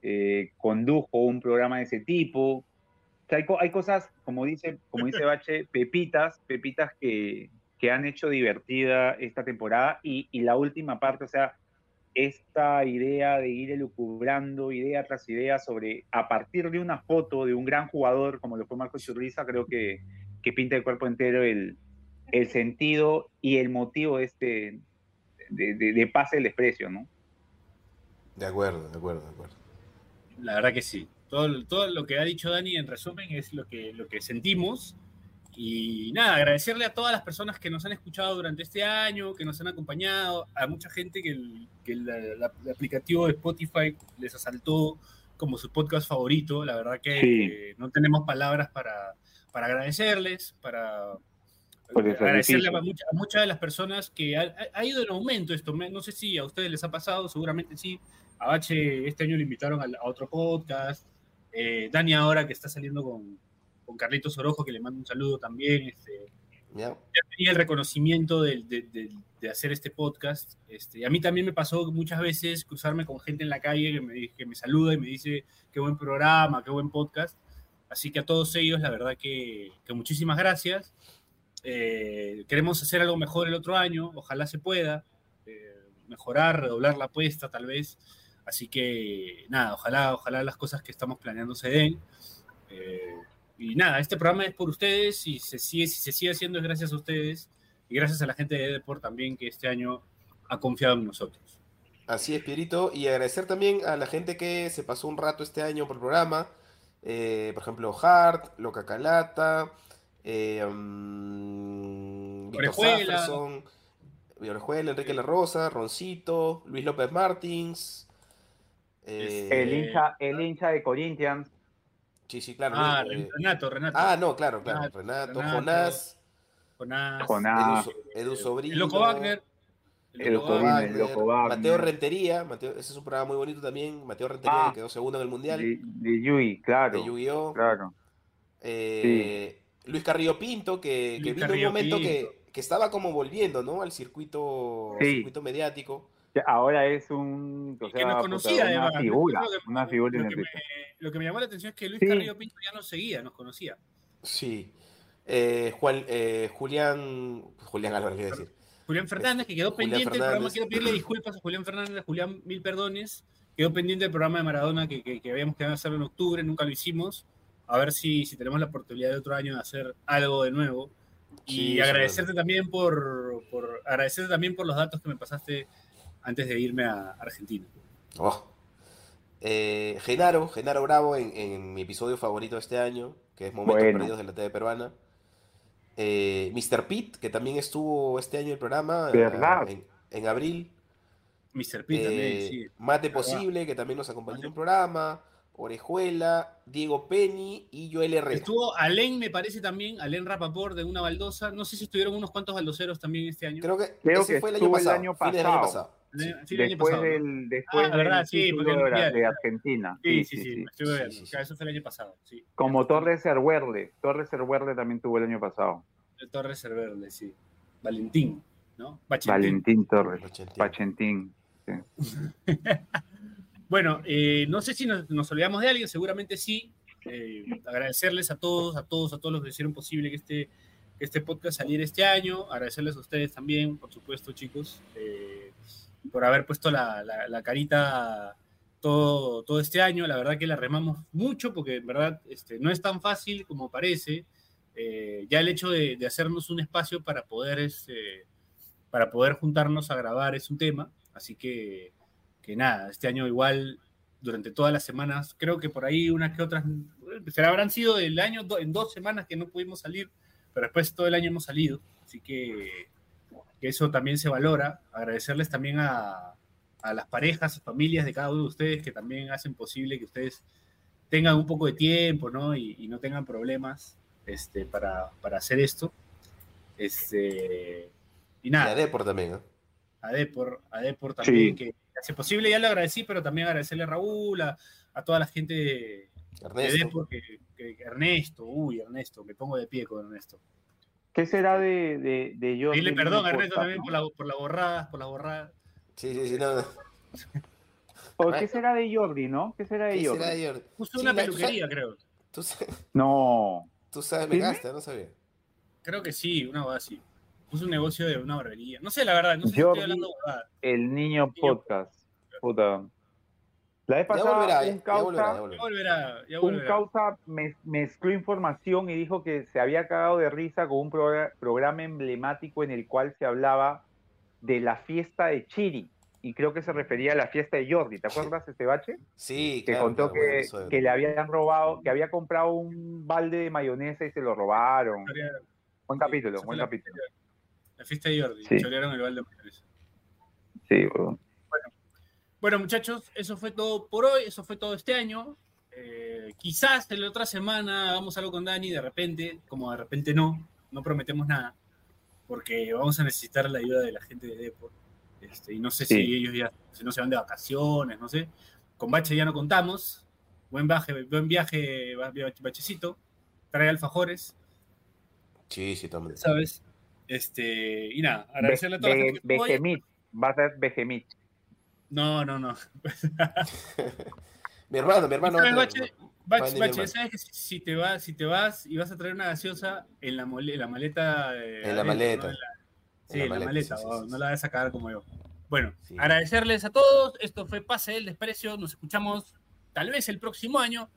eh, condujo un programa de ese tipo. Sea, hay, co- hay cosas, como dice, como dice Bache, pepitas, pepitas que, que han hecho divertida esta temporada. Y, y la última parte, o sea, esta idea de ir elucubrando idea tras idea sobre, a partir de una foto de un gran jugador como lo fue Marco Churriza, creo que, que pinta el cuerpo entero el, el sentido y el motivo de este de, de- de pase del desprecio, ¿no? De acuerdo, de acuerdo, de acuerdo. La verdad que sí. Todo, todo lo que ha dicho Dani en resumen es lo que, lo que sentimos Y nada, agradecerle a todas las personas que nos han escuchado durante este año, que nos han acompañado, a mucha gente que el, que la- el aplicativo de Spotify les asaltó como su podcast favorito. La verdad que Sí. eh, no tenemos palabras para, para agradecerles, para agradecerle a, mucha- a muchas de las personas que ha, ha- ido en aumento esto. No sé si a ustedes les ha pasado, seguramente sí. A Bache este año le invitaron al- a, otro podcast. Eh, Dani ahora que está saliendo con, con Carlitos Orojo, que le mando un saludo también. Este, Ya. ya tenía el reconocimiento del- de, de- de hacer este podcast. Este, a mí también me pasó muchas veces cruzarme con gente en la calle que me, que me saluda y me dice qué buen programa, qué buen podcast. Así que a todos ellos, la verdad que, que muchísimas gracias. Eh, queremos hacer algo mejor el otro año, ojalá se pueda. eh, mejorar, redoblar la apuesta tal vez. Así que nada, ojalá, ojalá las cosas que estamos planeando se den. Eh, y nada, este programa es por ustedes y se sigue, si se sigue haciendo es gracias a ustedes y gracias a la gente de Deport también que este año ha confiado en nosotros. Así es, Pierito. Y agradecer también a la gente que se pasó un rato este año por el programa. Eh, por ejemplo, Hart, Loca Calata, eh, Orejuela, Enrique La Rosa, Roncito, Luis López Martins. Eh, El hincha, el hincha de Corinthians. Sí, sí, claro. Ah, Luis, eh, Renato, Renato. Ah, no, claro, claro. Renato, Renato, Renato, Jonás, Jonás, Jonás. Edu, Edu Sobrino. el Loco Wagner. El Loco Wagner, el Loco Wagner. Mateo Rentería, Mateo, ese es un programa muy bonito también. Mateo Rentería Ah. que quedó segundo en el mundial De, de Yui, claro. de Yu-Gi-Oh! Claro. Eh, Luis Carrillo Pinto, que, que vino un momento que, que estaba como volviendo, ¿no? Al circuito, Sí. circuito mediático. Que Ahora es un, o que nos puta, conocía, una además. figura, Lo que- una figura lo que, el me, lo que me llamó la atención es que Luis Sí. Carrillo Pinto ya nos seguía, nos conocía. Sí. Eh, Juan, eh, Julián, Julián Álvarez, a decir. Julián Fernández, que quedó Julián pendiente del programa. Fernández. Quiero pedirle disculpas a Julián Fernández, Julián, mil perdones. Quedó pendiente del programa de Maradona que, que, que habíamos quedado hacerlo en octubre, nunca lo hicimos. A ver si, si tenemos la oportunidad de otro año de hacer algo de nuevo. Y Sí, agradecerte también por, por agradecerte también por los datos que me pasaste antes de irme a Argentina. Oh. Eh, Genaro, Genaro Bravo en, en mi episodio favorito de este año, que es Momentos Bueno. Perdidos de la TV peruana. Eh, Mr. Pitt, que también estuvo este año en el programa, ¿Verdad? eh, en, en abril. Mr. P también, Eh, sí. Mate. Posible, que también nos acompañó en el programa. Orejuela, Diego Penny y Joel Herrera. Estuvo Alén, me parece también, Alén Rapaport de una baldosa. No sé si estuvieron unos cuantos baldoseros también este año. Creo que Creo ese que fue el año estuvo el pasado, año fines del año pasado. pasado. Sí, sí, el año Después pasado, ¿no? del, después Ah, verdad, del sí, porque de, Mundial. de Argentina. Sí, sí, sí, Sí, Eso fue el año pasado, sí. Como Torres Cerverde. Torres Cerverde también tuvo el año pasado. El Torres Cerverde, sí. Valentín, ¿no? Bachetín. Valentín Torres. Ochentín. Pachentín. Bueno, eh, no sé si nos, olvidamos de alguien, seguramente sí. Eh, agradecerles a todos, a todos, a todos los que hicieron posible que este, este podcast saliera este año. Agradecerles a ustedes también, por supuesto, chicos, eh, por haber puesto la, la- carita todo, todo este año. La verdad que la remamos mucho porque en verdad este, no es tan fácil como parece. Eh, ya el hecho de, de hacernos un espacio para poder, este, para poder juntarnos a grabar es un tema. Así que, que nada, este año igual durante todas las semanas, creo que por ahí unas que otras, se habrán sido del año do- en dos semanas que no pudimos salir, pero después todo el año hemos salido, así que, que eso también se valora. Agradecerles también a, a las parejas y familias de cada uno de ustedes que también hacen posible que ustedes tengan un poco de tiempo, ¿no? Y, y no tengan problemas este, para, para hacer esto. Este, y Y nada a Depor también, ¿no? a Depor, a Depor también, Sí. que hace posible, ya lo agradecí, pero también agradecerle a Raúl, a, a toda la gente de, de Ernesto. Depor, que, que- que Ernesto, uy, Ernesto, me pongo de pie con Ernesto. ¿Qué será de, de, de Jordi? Dile perdón a Ernesto también por, la, por las borradas, por las borradas. Sí, sí, sí, no. no. ¿O ¿Qué será de Jordi, no? ¿Qué será de ¿Qué Jordi? será de Jordi? Puso Sí, una la- peluquería, creo. Tú, No. tú sabes, me gasta, no sabía. Creo que sí, una boda así. Puso un negocio de una barbería. No sé, la verdad, no sé si estoy hablando boda. El niño podcast. Puta. La vez Ya pasada volverá, un causa, volverá, ya Ya volverá. volverá, ya un volverá. causa mez- mezcló información y dijo que se había cagado de risa con un progra- programa emblemático en el cual se hablaba de la fiesta de Chiri y creo que se refería a la fiesta de Jordi. ¿Te acuerdas este bache? Sí, Que claro, contó claro, que le habían robado, que había comprado un balde de mayonesa y se lo robaron. Buen capítulo, buen capítulo. La fiesta de Jordi, Sí. chorearon el balde. Sí, weón. Bueno, muchachos, eso fue todo por hoy, eso fue todo este año. Eh, quizás en la otra semana hagamos algo con Dani, de repente, como de repente no, no prometemos nada, porque vamos a necesitar la ayuda de la gente de Deport. Este, y no sé Sí. si ellos ya, si no se van de vacaciones, no sé. Con Bache ya no contamos. Buen viaje, buen viaje, Ba- Bachecito. Trae alfajores, Sí, sí, también. ¿sabes? Este, y nada, agradecerle a toda la gente que. Bejemit, va a ser Bejemit. No, no, no. Mi hermano, mi hermano. ¿Sabes, Bache? ¿sabes que si, te vas, si te vas y vas a traer una gaseosa en la, mole- la maleta? de En la maleta. En sí, En la en maleta, no la vas a cagar como yo. Bueno, agradecerles a todos. Esto fue Pase del Desprecio. Nos escuchamos tal vez el próximo año.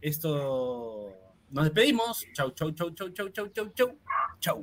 Esto. Nos despedimos. Chau, chau, chau, chau, chau, chau, chau, chau. Chau.